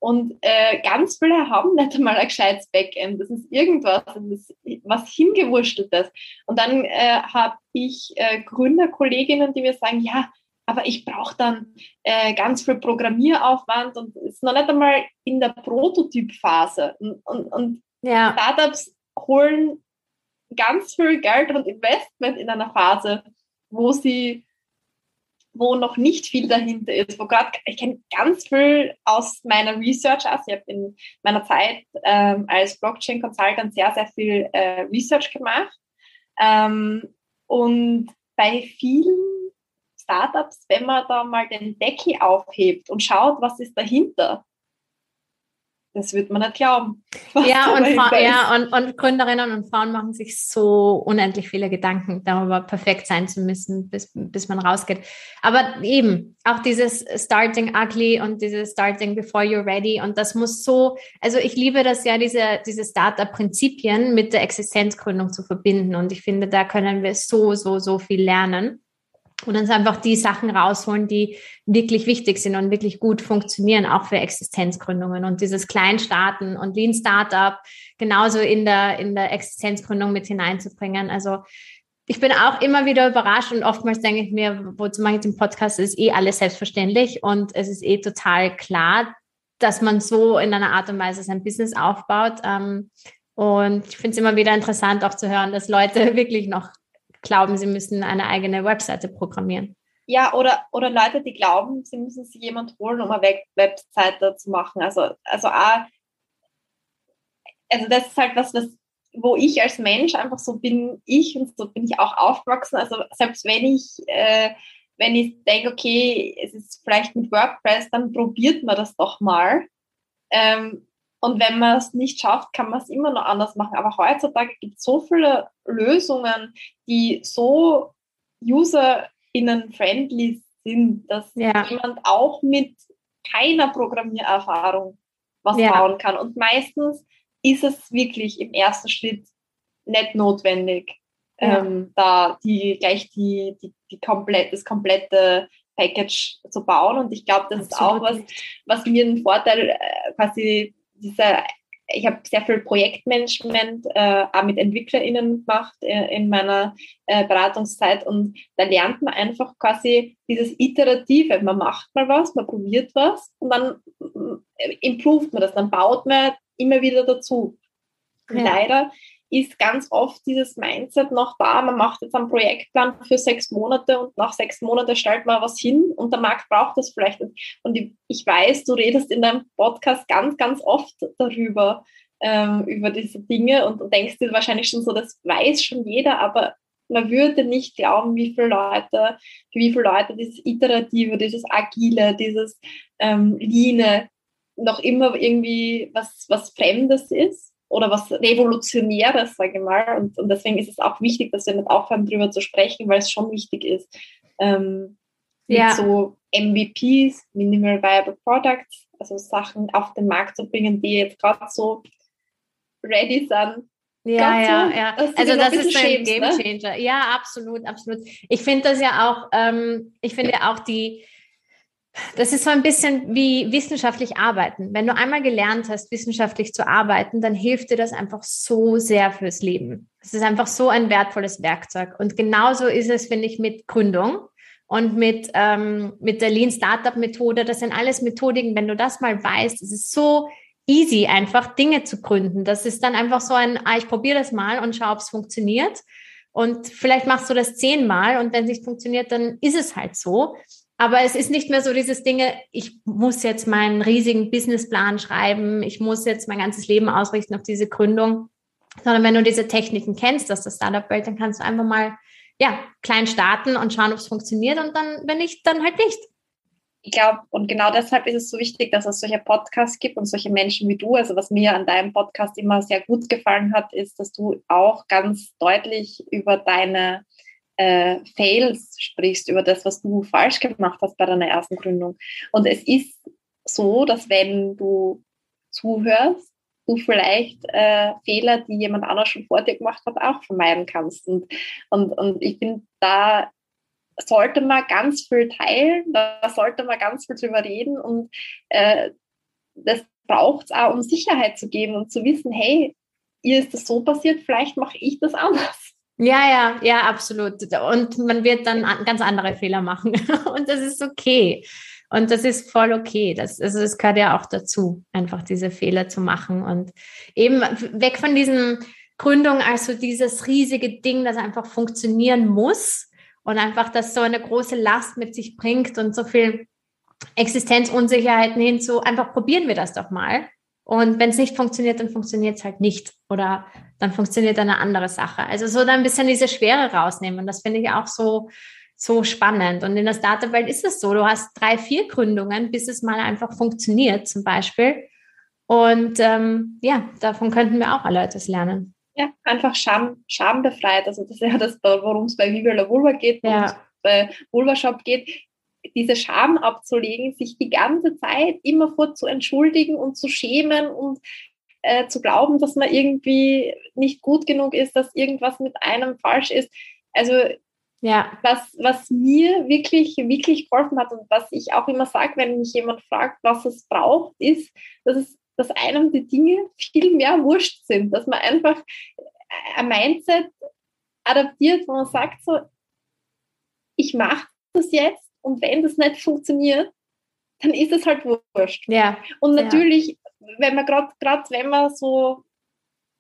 Und äh, ganz viele haben nicht einmal ein gescheites Backend. Das ist irgendwas, das ist was hingewurschteltes. Und dann äh, habe ich äh, Gründerkolleginnen, die mir sagen, ja, aber ich brauche dann äh, ganz viel Programmieraufwand und ist noch nicht einmal in der Prototypphase. Und, und, und Ja. Startups holen ganz viel Geld und Investment in einer Phase, wo sie wo noch nicht viel dahinter ist, wo gerade, ich kenne ganz viel aus meiner Research, also ich habe in meiner Zeit ähm, als Blockchain Consultant sehr, sehr viel äh, Research gemacht. Ähm, und bei vielen Startups, wenn man da mal den Deckel aufhebt und schaut, was ist dahinter, das wird man nicht glauben. (laughs) Ja, und, ja und, und, Gründerinnen und Frauen machen sich so unendlich viele Gedanken darüber, perfekt sein zu müssen, bis, bis man rausgeht. Aber eben, auch dieses Starting ugly und dieses Starting before you're ready. Und das muss so, also ich liebe das ja, diese, diese Startup-Prinzipien mit der Existenzgründung zu verbinden. Und ich finde, da können wir so, so, so viel lernen und uns einfach die Sachen rausholen, die wirklich wichtig sind und wirklich gut funktionieren, auch für Existenzgründungen und dieses Kleinstarten und Lean Startup genauso in der, in der Existenzgründung mit hineinzubringen. Also ich bin auch immer wieder überrascht und oftmals denke ich mir, wozu mache ich den Podcast, ist eh alles selbstverständlich und es ist eh total klar, dass man so in einer Art und Weise sein Business aufbaut. Ähm, und ich finde es immer wieder interessant auch zu hören, dass Leute (laughs) wirklich noch glauben, sie müssen eine eigene Webseite programmieren. Ja, oder, oder Leute, die glauben, sie müssen sich jemand holen, um eine Web Webseite zu machen. Also, also auch, also das ist halt was, was, wo ich als Mensch einfach so bin ich und so bin ich auch aufgewachsen. Also selbst wenn ich, äh, wenn ich denke, okay, es ist vielleicht mit WordPress, dann probiert man das doch mal. Ähm, und wenn man es nicht schafft, kann man es immer noch anders machen. Aber heutzutage gibt es so viele Lösungen, die so userinnen-friendly sind, dass ja. jemand auch mit keiner Programmiererfahrung was ja. bauen kann. Und meistens ist es wirklich im ersten Schritt nicht notwendig, ja. ähm, da die gleich die, die, die komplett, das komplette Package zu bauen. Und ich glaube, das Absolut. ist auch was, was mir einen Vorteil äh, quasi dieser, ich habe sehr viel Projektmanagement äh, auch mit EntwicklerInnen gemacht äh, in meiner äh, Beratungszeit und da lernt man einfach quasi dieses Iterative. Man macht mal was, man probiert was und dann äh, improved man das, dann baut man immer wieder dazu. Ja. Leider ist ganz oft dieses Mindset noch da. Man macht jetzt einen Projektplan für sechs Monate und nach sechs Monaten stellt man was hin und der Markt braucht das vielleicht. Und ich weiß, du redest in deinem Podcast ganz, ganz oft darüber, ähm, über diese Dinge und, denkst dir wahrscheinlich schon so, das weiß schon jeder, aber man würde nicht glauben, wie viele Leute, wie viele Leute dieses Iterative, dieses Agile, dieses ähm, Line noch immer irgendwie was, was Fremdes ist oder was Revolutionäres, sage ich mal. Und, und deswegen ist es auch wichtig, dass wir nicht aufhören, darüber zu sprechen, weil es schon wichtig ist, ähm, ja. mit so MVPs, Minimal Viable Products, also Sachen auf den Markt zu bringen, die jetzt gerade so ready sind. Ja, ja, ja. Also das ist ein Game ne? Changer. Ne? Ja, absolut, absolut. Ich finde das ja auch, ähm, ich finde ja auch die, das ist so ein bisschen wie wissenschaftlich arbeiten. Wenn du einmal gelernt hast, wissenschaftlich zu arbeiten, dann hilft dir das einfach so sehr fürs Leben. Es ist einfach so ein wertvolles Werkzeug. Und genauso ist es, finde ich, mit Gründung und mit, ähm, mit der Lean Startup Methode. Das sind alles Methodiken. Wenn du das mal weißt, es ist so easy, einfach Dinge zu gründen. Das ist dann einfach so ein, ah, ich probiere das mal und schau, ob es funktioniert. Und vielleicht machst du das zehnmal und wenn es nicht funktioniert, dann ist es halt so. Aber es ist nicht mehr so dieses Dinge, ich muss jetzt meinen riesigen Businessplan schreiben, ich muss jetzt mein ganzes Leben ausrichten auf diese Gründung, sondern wenn du diese Techniken kennst, dass das Startup Welt, dann kannst du einfach mal ja, klein starten und schauen, ob es funktioniert und dann, wenn nicht, dann halt nicht. Ich glaube, und genau deshalb ist es so wichtig, dass es solche Podcasts gibt und solche Menschen wie du. Also was mir an deinem Podcast immer sehr gut gefallen hat, ist, dass du auch ganz deutlich über deine äh, Fails sprichst, über das, was du falsch gemacht hast bei deiner ersten Gründung. Und es ist so, dass wenn du zuhörst, du vielleicht äh, Fehler, die jemand anders schon vor dir gemacht hat, auch vermeiden kannst. Und, und, und ich finde, da sollte man ganz viel teilen, da sollte man ganz viel drüber reden und äh, das braucht es auch, um Sicherheit zu geben und zu wissen, hey, ihr ist das so passiert, vielleicht mache ich das anders. Ja, ja, ja, absolut. Und man wird dann ganz andere Fehler machen. (laughs) Und das ist okay. Und das ist voll okay. Das, also das gehört ja auch dazu, einfach diese Fehler zu machen und eben weg von diesem Gründung, also dieses riesige Ding, das einfach funktionieren muss und einfach das so eine große Last mit sich bringt und so viel Existenzunsicherheiten hinzu, einfach probieren wir das doch mal. Und wenn es nicht funktioniert, dann funktioniert es halt nicht. Oder dann funktioniert eine andere Sache. Also so dann ein bisschen diese Schwere rausnehmen. Das finde ich auch so, so spannend. Und in der Startup-Welt ist es so, du hast drei, vier Gründungen, bis es mal einfach funktioniert, zum Beispiel. Und ähm, ja, davon könnten wir auch alle etwas lernen. Ja, einfach Scham, schambefreit. Also das ist ja das, worum es bei Viva la Vulva geht, es bei Vulva Shop geht diese Scham abzulegen, sich die ganze Zeit immer vor zu entschuldigen und zu schämen und äh, zu glauben, dass man irgendwie nicht gut genug ist, dass irgendwas mit einem falsch ist. Also ja. was, was mir wirklich, wirklich geholfen hat und was ich auch immer sage, wenn mich jemand fragt, was es braucht, ist, dass es dass einem die Dinge viel mehr wurscht sind, dass man einfach ein Mindset adaptiert, wo man sagt so, ich mache das jetzt und wenn das nicht funktioniert, dann ist es halt wurscht. Ja. Und natürlich, ja. wenn man gerade, gerade wenn man so,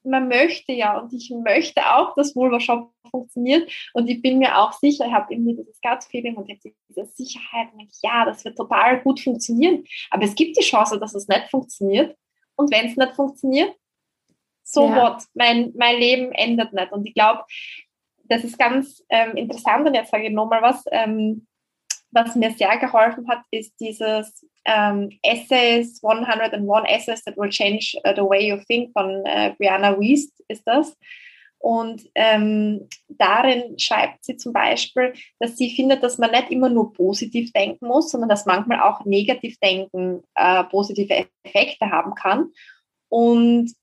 man möchte ja und ich möchte auch, dass Vulva Shop funktioniert und ich bin mir auch sicher, ich habe irgendwie dieses Gut-Feeling und jetzt diese Sicherheit, ja, das wird total gut funktionieren. Aber es gibt die Chance, dass es nicht funktioniert. Und wenn es nicht funktioniert, so ja. what? Mein, mein Leben ändert nicht. Und ich glaube, das ist ganz ähm, interessant und jetzt sage ich nochmal was. Ähm, was mir sehr geholfen hat, ist dieses ähm, Essays, 101 Essays that will change uh, the way you think von äh, Brianna Wiest ist das. Und ähm, darin schreibt sie zum Beispiel, dass sie findet, dass man nicht immer nur positiv denken muss, sondern dass manchmal auch negativ denken äh, positive Effekte haben kann. Und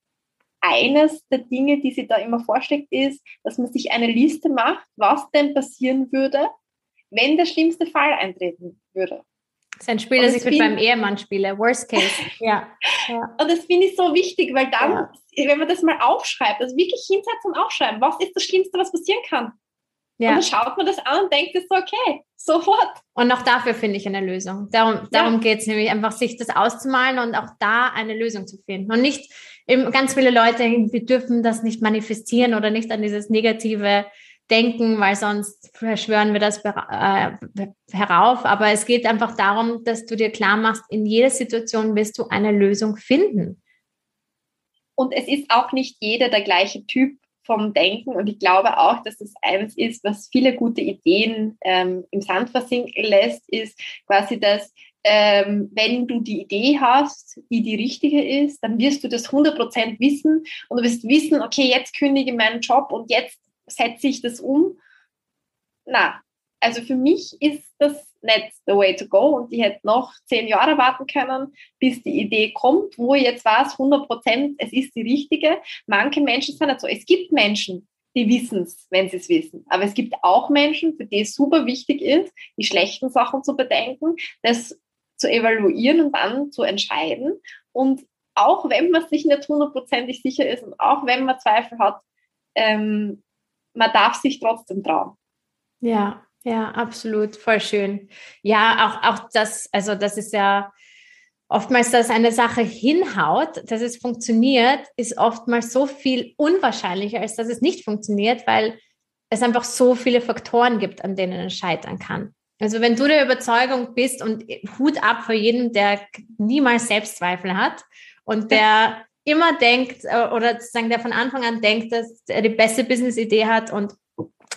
eines der Dinge, die sie da immer vorschlägt, ist, dass man sich eine Liste macht, was denn passieren würde, wenn der schlimmste Fall eintreten würde. Das ist ein Spiel, das ich mit meinem Ehemann spiele. Worst case. (laughs) ja. ja. Und das finde ich so wichtig, weil dann, ja. wenn man das mal aufschreibt, also wirklich hinsetzen und aufschreiben, was ist das Schlimmste, was passieren kann? Ja. Und dann schaut man das an und denkt, ist so, okay, sofort. Und auch dafür finde ich eine Lösung. Darum, darum ja. geht es nämlich einfach, sich das auszumalen und auch da eine Lösung zu finden. Und nicht, ganz viele Leute, wir dürfen das nicht manifestieren oder nicht an dieses negative denken, weil sonst verschwören wir das äh, herauf. Aber es geht einfach darum, dass du dir klar machst, in jeder Situation wirst du eine Lösung finden. Und es ist auch nicht jeder der gleiche Typ vom Denken. Und ich glaube auch, dass das eines ist, was viele gute Ideen ähm, im Sand versinken lässt, ist quasi das, ähm, wenn du die Idee hast, die die richtige ist, dann wirst du das 100% wissen und du wirst wissen, okay, jetzt kündige ich meinen Job und jetzt setze ich das um? Na, also für mich ist das nicht the way to go und ich hätte noch zehn Jahre warten können, bis die Idee kommt, wo ich jetzt weiß, 100 Prozent, es ist die richtige. Manche Menschen sind nicht so. Es gibt Menschen, die wissen es, wenn sie es wissen. Aber es gibt auch Menschen, für die es super wichtig ist, die schlechten Sachen zu bedenken, das zu evaluieren und dann zu entscheiden. Und auch wenn man sich nicht hundertprozentig sicher ist und auch wenn man Zweifel hat, ähm, man darf sich trotzdem trauen. Ja, ja, absolut, voll schön. Ja, auch, auch das, also das ist ja oftmals, dass eine Sache hinhaut, dass es funktioniert, ist oftmals so viel unwahrscheinlicher, als dass es nicht funktioniert, weil es einfach so viele Faktoren gibt, an denen es scheitern kann. Also wenn du der Überzeugung bist und Hut ab für jeden, der niemals Selbstzweifel hat und der (laughs) immer denkt äh, oder sozusagen der von Anfang an denkt, dass er die beste Business-Idee hat und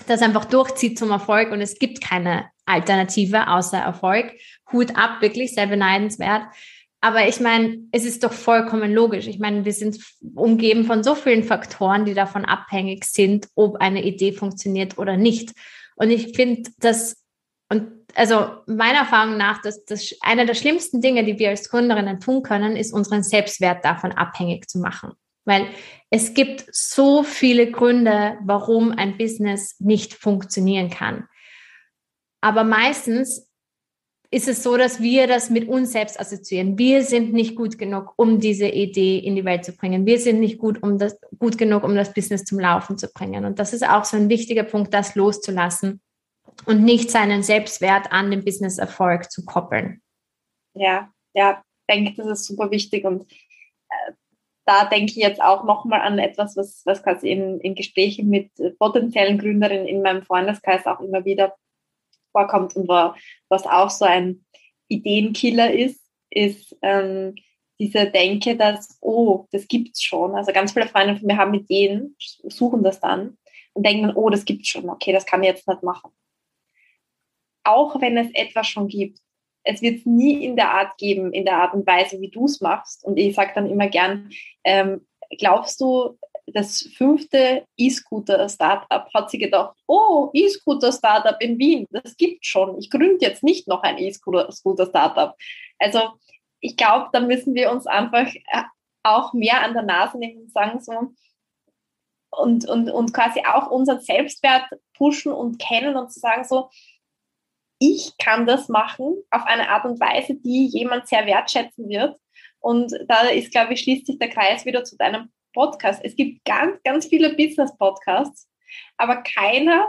das einfach durchzieht zum Erfolg und es gibt keine Alternative außer Erfolg. Hut ab, wirklich sehr beneidenswert. Aber ich meine, es ist doch vollkommen logisch. Ich meine, wir sind umgeben von so vielen Faktoren, die davon abhängig sind, ob eine Idee funktioniert oder nicht. Und ich finde, dass und also meiner Erfahrung nach, dass das eine der schlimmsten Dinge, die wir als Gründerinnen tun können, ist unseren Selbstwert davon abhängig zu machen. Weil es gibt so viele Gründe, warum ein Business nicht funktionieren kann. Aber meistens ist es so, dass wir das mit uns selbst assoziieren. Wir sind nicht gut genug, um diese Idee in die Welt zu bringen. Wir sind nicht gut, um das, gut genug, um das Business zum Laufen zu bringen. Und das ist auch so ein wichtiger Punkt, das loszulassen und nicht seinen Selbstwert an den Business-Erfolg zu koppeln. ja, ja, denke, das ist super wichtig und äh, da denke ich jetzt auch nochmal an etwas, was, was quasi in, in Gesprächen mit potenziellen Gründerinnen in meinem Freundeskreis auch immer wieder vorkommt und wo, was auch so ein Ideenkiller ist, ist ähm, diese Denke, dass, oh, das gibt's schon. Also ganz viele Freunde von mir haben Ideen, suchen das dann und denken, oh, das gibt's schon, okay, das kann ich jetzt nicht machen. Auch wenn es etwas schon gibt, es wird es nie in der Art geben, in der Art und Weise, wie du es machst. Und ich sage dann immer gern, ähm, glaubst du, das fünfte E-Scooter-Startup hat sie gedacht, oh, E-Scooter-Startup in Wien, das gibt schon. Ich gründe jetzt nicht noch ein E-Scooter-Startup. Also ich glaube, da müssen wir uns einfach äh, auch mehr an der Nase nehmen und sagen so, und, und, und quasi auch unseren Selbstwert pushen und kennen und zu sagen so, ich kann das machen auf eine Art und Weise, die jemand sehr wertschätzen wird. Und da ist, glaube ich, schließt sich der Kreis wieder zu deinem Podcast. Es gibt ganz, ganz viele Business-Podcasts, aber keiner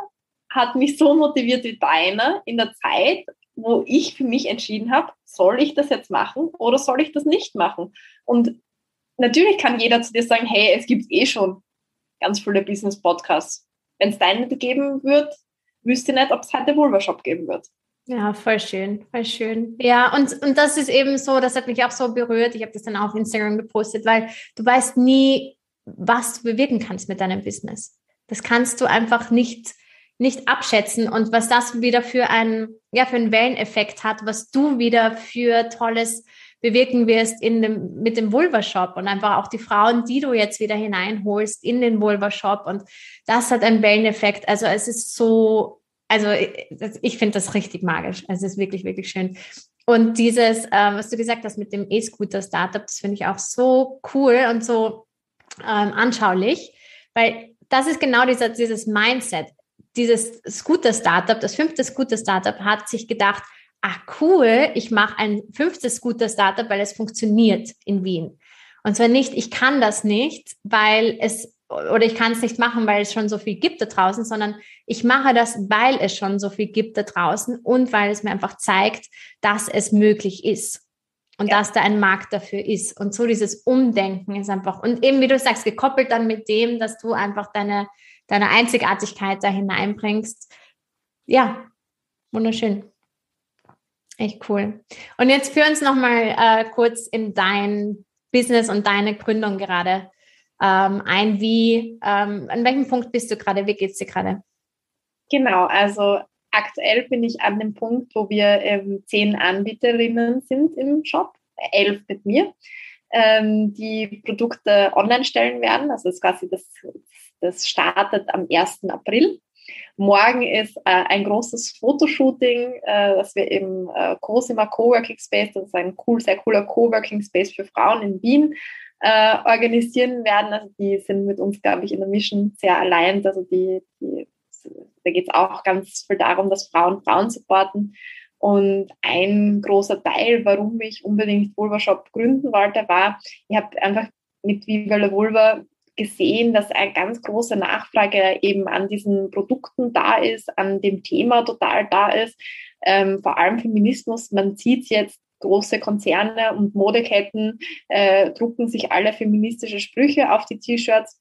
hat mich so motiviert wie deiner in der Zeit, wo ich für mich entschieden habe, soll ich das jetzt machen oder soll ich das nicht machen? Und natürlich kann jeder zu dir sagen, hey, es gibt eh schon ganz viele Business-Podcasts. Wenn es nicht geben wird, wüsste ich nicht, ob es heute Vulva Shop geben wird. Ja, voll schön, voll schön. Ja, und, und das ist eben so, das hat mich auch so berührt. Ich habe das dann auf Instagram gepostet, weil du weißt nie, was du bewirken kannst mit deinem Business. Das kannst du einfach nicht, nicht abschätzen und was das wieder für einen, ja, für einen Welleneffekt hat, was du wieder für Tolles bewirken wirst in dem, mit dem Vulva-Shop und einfach auch die Frauen, die du jetzt wieder hineinholst in den Vulva-Shop und das hat einen Welleneffekt. Also es ist so also ich finde das richtig magisch. Also es ist wirklich, wirklich schön. Und dieses, äh, was du gesagt hast mit dem E-Scooter-Startup, das finde ich auch so cool und so ähm, anschaulich, weil das ist genau dieser, dieses Mindset. Dieses Scooter-Startup, das fünfte Scooter-Startup hat sich gedacht, ah cool, ich mache ein fünftes Scooter-Startup, weil es funktioniert in Wien. Und zwar nicht, ich kann das nicht, weil es oder ich kann es nicht machen, weil es schon so viel gibt da draußen, sondern ich mache das, weil es schon so viel gibt da draußen und weil es mir einfach zeigt, dass es möglich ist und ja. dass da ein Markt dafür ist. Und so dieses Umdenken ist einfach, und eben wie du sagst, gekoppelt dann mit dem, dass du einfach deine, deine Einzigartigkeit da hineinbringst. Ja, wunderschön. Echt cool. Und jetzt führ uns nochmal äh, kurz in dein Business und deine Gründung gerade ähm, ein, wie, ähm, an welchem Punkt bist du gerade, wie geht es dir gerade? Genau, also aktuell bin ich an dem Punkt, wo wir ähm, zehn Anbieterinnen sind im Shop, elf mit mir, ähm, die Produkte online stellen werden. Also das quasi das, das startet am 1. April. Morgen ist äh, ein großes Fotoshooting, äh, das wir im äh, Cosima Coworking Space, das ist ein cool, sehr cooler Coworking Space für Frauen in Wien, äh, organisieren werden. Also die sind mit uns, glaube ich, in der Mission sehr allein. Also die, die da geht es auch ganz viel darum, dass Frauen Frauen supporten. Und ein großer Teil, warum ich unbedingt Vulva Shop gründen wollte, war, ich habe einfach mit Viva la Vulva gesehen, dass eine ganz große Nachfrage eben an diesen Produkten da ist, an dem Thema total da ist. Ähm, vor allem Feminismus, man sieht jetzt große Konzerne und Modeketten äh, drucken sich alle feministische Sprüche auf die T-Shirts.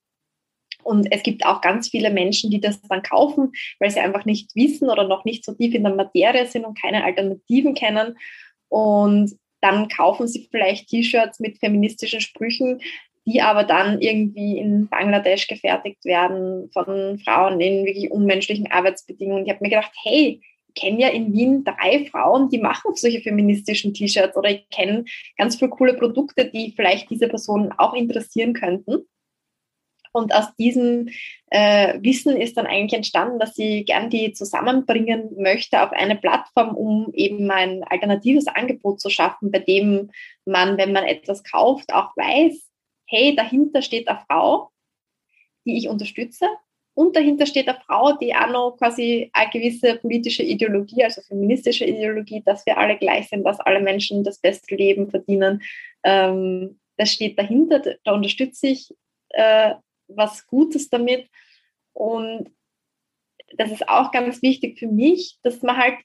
Und es gibt auch ganz viele Menschen, die das dann kaufen, weil sie einfach nicht wissen oder noch nicht so tief in der Materie sind und keine Alternativen kennen. Und dann kaufen sie vielleicht T-Shirts mit feministischen Sprüchen, die aber dann irgendwie in Bangladesch gefertigt werden von Frauen in wirklich unmenschlichen Arbeitsbedingungen. Ich habe mir gedacht, hey, kenne ja in Wien drei Frauen, die machen solche feministischen T-Shirts oder ich kenne ganz viele coole Produkte, die vielleicht diese Personen auch interessieren könnten. Und aus diesem äh, Wissen ist dann eigentlich entstanden, dass sie gern die zusammenbringen möchte auf eine Plattform, um eben ein alternatives Angebot zu schaffen, bei dem man, wenn man etwas kauft, auch weiß, hey, dahinter steht eine Frau, die ich unterstütze und dahinter steht eine Frau, die auch noch quasi eine gewisse politische Ideologie, also feministische Ideologie, dass wir alle gleich sind, dass alle Menschen das beste Leben verdienen. Ähm, das steht dahinter, da unterstütze ich äh, was Gutes damit. Und das ist auch ganz wichtig für mich, dass man halt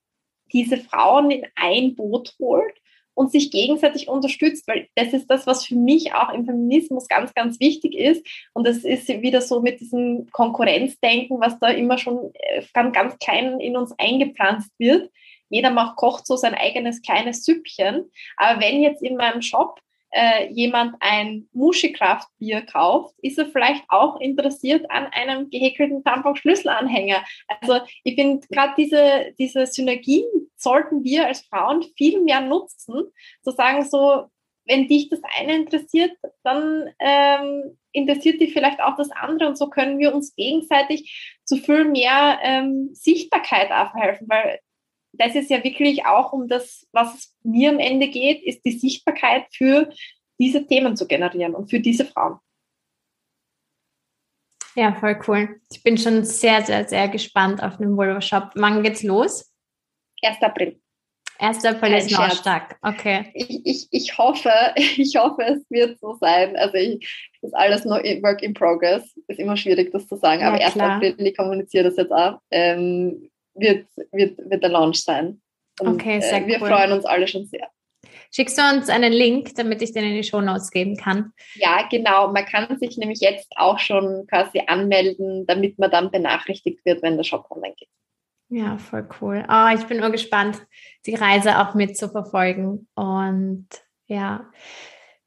diese Frauen in ein Boot holt und sich gegenseitig unterstützt, weil das ist das, was für mich auch im Feminismus ganz, ganz wichtig ist. Und das ist wieder so mit diesem Konkurrenzdenken, was da immer schon äh, ganz, ganz klein in uns eingepflanzt wird. Jeder macht, kocht so sein eigenes kleines Süppchen. Aber wenn jetzt in meinem Shop äh, jemand ein Muschikraftbier kauft, ist er vielleicht auch interessiert an einem gehäkelten Tampon-Schlüsselanhänger. Also ich finde gerade diese, diese Synergien sollten wir als Frauen viel mehr nutzen, zu sagen so, wenn dich das eine interessiert, dann ähm, interessiert dich vielleicht auch das andere und so können wir uns gegenseitig zu viel mehr ähm, Sichtbarkeit aufhelfen, weil das ist ja wirklich auch um das, was es mir am Ende geht, ist die Sichtbarkeit für diese Themen zu generieren und für diese Frauen. Ja, voll cool. Ich bin schon sehr, sehr, sehr gespannt auf den Vulva Shop. Wann geht's los? 1. April. 1. April ist noch stark. Okay. Ich, ich, ich, hoffe, (laughs) ich hoffe, es wird so sein. Also ich, das ist alles noch Work in Progress. Ist immer schwierig, das zu sagen. Ja, aber 1. Klar. April, ich kommuniziere das jetzt auch. Ähm, wird, wird, wird der Launch sein. Und, okay, sehr äh, wir cool. freuen uns alle schon sehr. Schickst du uns einen Link, damit ich den in die Show Notes geben kann? Ja, genau. Man kann sich nämlich jetzt auch schon quasi anmelden, damit man dann benachrichtigt wird, wenn der Shop online geht. Ja, voll cool. Oh, ich bin nur gespannt, die Reise auch mitzuverfolgen. Und ja,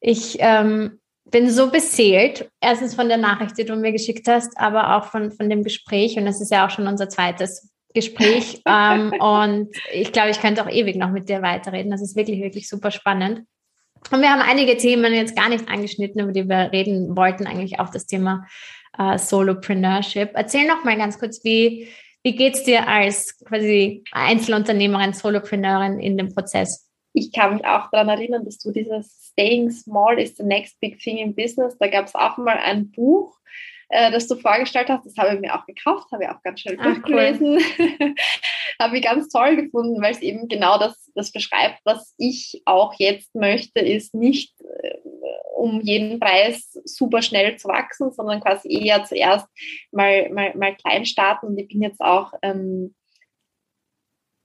ich ähm, bin so beseelt, erstens von der Nachricht, die du mir geschickt hast, aber auch von, von dem Gespräch. Und das ist ja auch schon unser zweites Gespräch. (laughs) ähm, und ich glaube, ich könnte auch ewig noch mit dir weiterreden. Das ist wirklich, wirklich super spannend. Und wir haben einige Themen jetzt gar nicht angeschnitten, über die wir reden wollten, eigentlich auch das Thema äh, Solopreneurship. Erzähl noch mal ganz kurz, wie, wie geht es dir als quasi Einzelunternehmerin, Solopreneurin in dem Prozess? Ich kann mich auch daran erinnern, dass du dieses Staying Small is the next big thing in business, da gab es auch mal ein Buch, äh, das du vorgestellt hast. Das habe ich mir auch gekauft, habe ich auch ganz schnell durchgelesen. Cool. (laughs) habe ich ganz toll gefunden, weil es eben genau das, das beschreibt, was ich auch jetzt möchte, ist nicht äh, um jeden Preis super schnell zu wachsen, sondern quasi eher zuerst mal, mal, mal klein starten. Und ich bin jetzt auch ähm,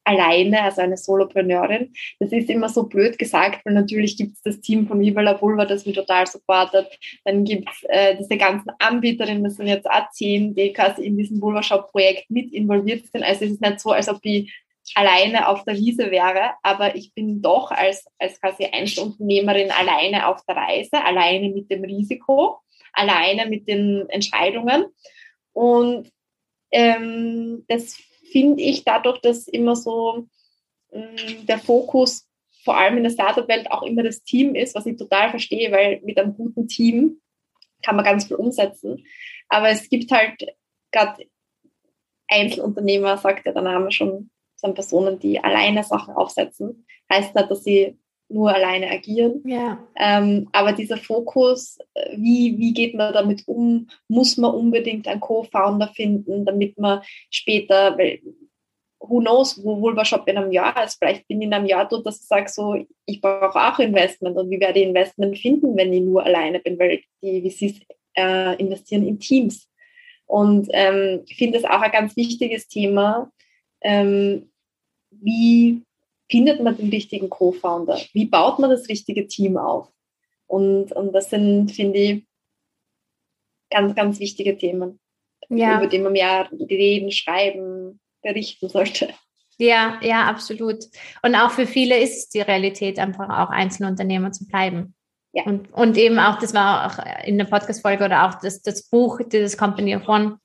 alleine, also eine Solopreneurin. Das ist immer so blöd gesagt, weil natürlich gibt es das Team von Viva la Vulva, das mich total supportet. Dann gibt es äh, diese ganzen Anbieterinnen, das sind jetzt auch zehn, die quasi in diesem Vulva-Shop-Projekt mit involviert sind. Also es ist nicht so, als ob ich alleine auf der Wiese wäre, aber ich bin doch als, als quasi Einzelunternehmerin alleine auf der Reise, alleine mit dem Risiko, alleine mit den Entscheidungen. Und ähm, das finde ich dadurch, dass immer so mh, mm, der Fokus vor allem in der Startup-Welt auch immer das Team ist, was ich total verstehe, weil mit einem guten Team kann man ganz viel umsetzen. Aber es gibt halt gerade Einzelunternehmer, sagt ja der Name schon, sind Personen, die alleine Sachen aufsetzen. Heißt nicht, dass sie nur alleine agieren. Ja. Ähm, aber dieser Fokus, äh, wie, wie geht man damit um? Muss man unbedingt einen Co-Founder finden, damit man später, weil who knows, wo Vulva-Shop in einem Jahr ist. Vielleicht bin ich in einem Jahr dort, dass ich sage, so, ich brauche auch Investment und wie werde ich Investment finden, wenn ich nur alleine bin, weil die VCs äh, investieren in Teams. Und ähm, ich finde das auch ein ganz wichtiges Thema, ähm, wie findet man den richtigen Co-Founder? Wie baut man das richtige Team auf? Und, und das sind, finde ich, ganz, ganz wichtige Themen, ja. über die man mehr reden, schreiben, berichten sollte. Ja, ja, absolut. Und auch für viele ist es die Realität, einfach auch Einzelunternehmer zu bleiben. Ja. Und, und eben auch, das war auch in der Podcast-Folge oder auch das, das Buch, dieses Company One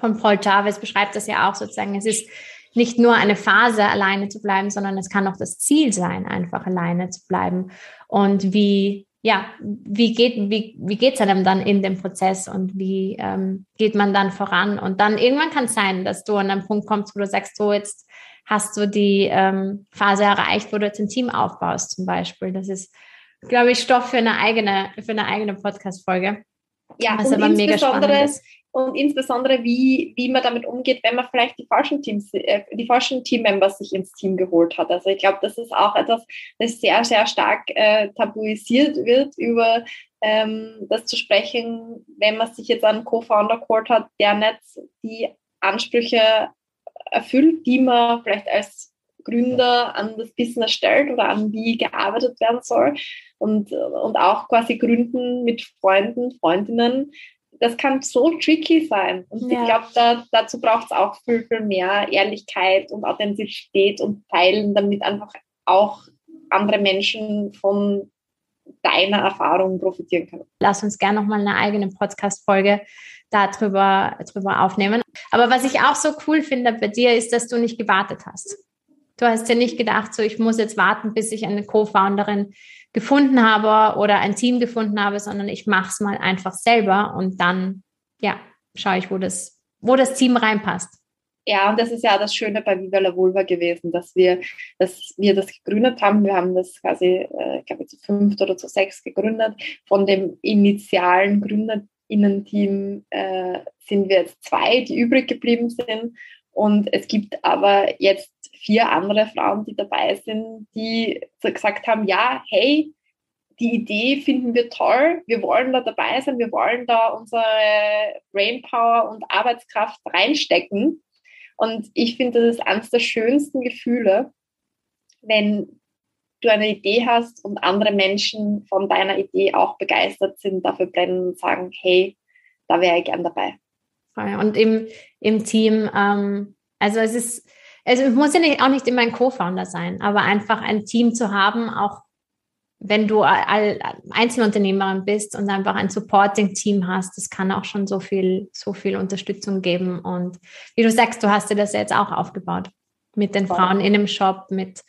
von Paul Chavez beschreibt das ja auch sozusagen. Es ist nicht nur eine Phase alleine zu bleiben, sondern es kann auch das Ziel sein, einfach alleine zu bleiben. Und wie, ja, wie geht, wie, wie geht's einem dann in dem Prozess und wie ähm, geht man dann voran? Und dann irgendwann kann es sein, dass du an einen Punkt kommst, wo du sagst, so jetzt hast du die ähm, Phase erreicht, wo du jetzt ein Team aufbaust, zum Beispiel. Das ist, glaube ich, Stoff für eine eigene, für eine eigene Podcast-Folge. Ja, was aber mega spannend ist und insbesondere wie, wie man damit umgeht, wenn man vielleicht die falschen Teams, äh, die falschen Teammembers sich ins Team geholt hat. Also ich glaube, das ist auch etwas, das sehr, sehr stark äh, tabuisiert wird, über ähm, das zu sprechen, wenn man sich jetzt einen Co-Founder geholt hat, der nicht die Ansprüche erfüllt, die man vielleicht als Gründer an das Business stellt oder an wie gearbeitet werden soll und, und auch quasi gründen mit Freunden, Freundinnen. Das kann so tricky sein. Und ja. ich glaube, da, dazu braucht es auch viel, viel mehr Ehrlichkeit und Authentizität und Teilen, damit einfach auch andere Menschen von deiner Erfahrung profitieren können. Lass uns gerne nochmal eine eigene Podcast-Folge darüber drüber aufnehmen. Aber was ich auch so cool finde bei dir, ist, dass du nicht gewartet hast. Du hast ja nicht gedacht, so ich muss jetzt warten, bis ich eine Co-Founderin gefunden habe oder ein Team gefunden habe, sondern ich mache es mal einfach selber und dann, ja, schaue ich, wo das, wo das Team reinpasst. Ja, und das ist ja das Schöne bei Viva la Vulva gewesen, dass wir, dass wir das gegründet haben. Wir haben das quasi, äh, ich glaube, zu fünft oder zu sechs gegründet. Von dem initialen GründerInnen-Team äh, sind wir jetzt zwei, die übrig geblieben sind. Und es gibt aber jetzt vier andere Frauen, die dabei sind, die gesagt haben, ja, hey, die Idee finden wir toll, wir wollen da dabei sein, wir wollen da unsere Brainpower und Arbeitskraft reinstecken. Und ich finde, das ist eines der schönsten Gefühle, wenn du eine Idee hast und andere Menschen von deiner Idee auch begeistert sind, dafür brennen und sagen, hey, da wäre ich gern dabei. Und im, im Team, ähm, also es ist, also es muss ja nicht, auch nicht immer ein Co-Founder sein, aber einfach ein Team zu haben, auch wenn du Einzelunternehmerin bist und einfach ein Supporting-Team hast, das kann auch schon so viel, so viel Unterstützung geben. Und wie du sagst, du hast dir das jetzt auch aufgebaut mit den voll. Frauen in dem Shop, mit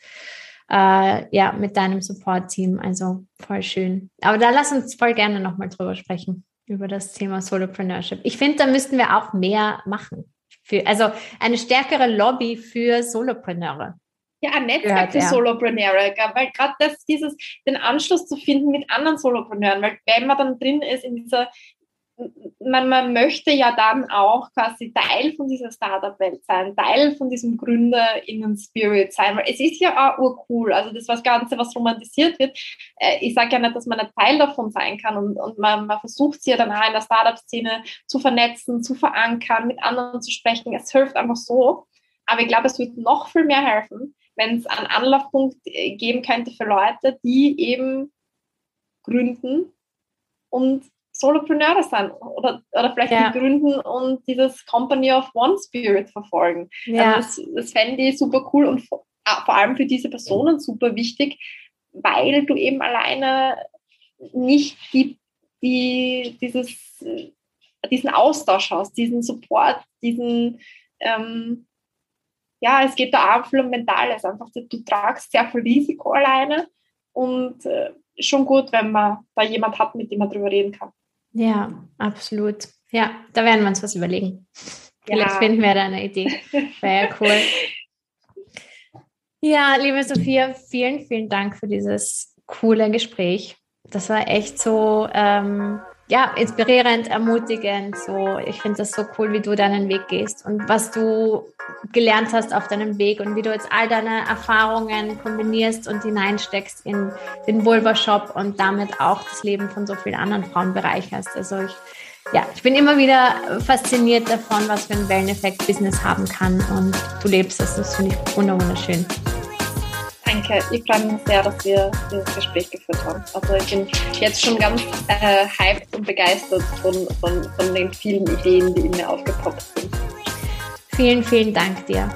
äh, ja, mit deinem Support-Team. Also voll schön. Aber da lass uns voll gerne nochmal drüber sprechen, über das Thema Solopreneurship. Ich finde, da müssten wir auch mehr machen. Für, also eine stärkere Lobby für Solopreneure. Ja, ein Netzwerk für Solopreneure, weil gerade das, dieses, den Anschluss zu finden mit anderen Solopreneuren, weil wenn man dann drin ist in dieser, man, man möchte ja dann auch quasi Teil von dieser Startup-Welt sein, Teil von diesem GründerInnen-Spirit sein, weil es ist ja auch urcool, also das was Ganze, was romantisiert wird. Äh, ich sage ja nicht, dass man ein Teil davon sein kann und, und man, man versucht sich ja dann auch in der Startup-Szene zu vernetzen, zu verankern, mit anderen zu sprechen. Es hilft einfach so. Aber ich glaube, es wird noch viel mehr helfen, wenn es einen Anlaufpunkt äh, geben könnte für Leute, die eben gründen und Solopreneure sind oder, oder vielleicht ja. die gründen und dieses Company of One Spirit verfolgen. Ja. Also das, das fände ich super cool und vor, ah, vor allem für diese Personen super wichtig, weil du eben alleine nicht die, die, dieses, diesen Austausch hast, diesen Support, diesen, ähm, ja, es geht da auch viel um Mentales. Einfach, du tragst sehr viel Risiko alleine und äh, schon gut, wenn man da jemand hat, mit dem man drüber reden kann. Ja, absolut. Ja, da werden wir uns was überlegen. Vielleicht ja. finden wir da eine Idee. Wäre ja cool. Ja, liebe Sophia, vielen, vielen Dank für dieses coole Gespräch. Das war echt so ähm, ja, inspirierend, ermutigend. So, ich finde das so cool, wie du deinen Weg gehst und was du gelernt hast auf deinem Weg und wie du jetzt all deine Erfahrungen kombinierst und hineinsteckst in den Vulva Shop und damit auch das Leben von so vielen anderen Frauen bereicherst. Also ich, ja, ich bin immer wieder fasziniert davon, was für einen Welleneffekt Business haben kann und du lebst das. Das finde ich wunderschön. Danke, ich freue mich sehr, dass wir dieses Gespräch geführt haben. Also ich bin jetzt schon ganz äh, hyped und begeistert von, von, von den vielen Ideen, die in mir aufgepoppt sind. Vielen, vielen Dank dir.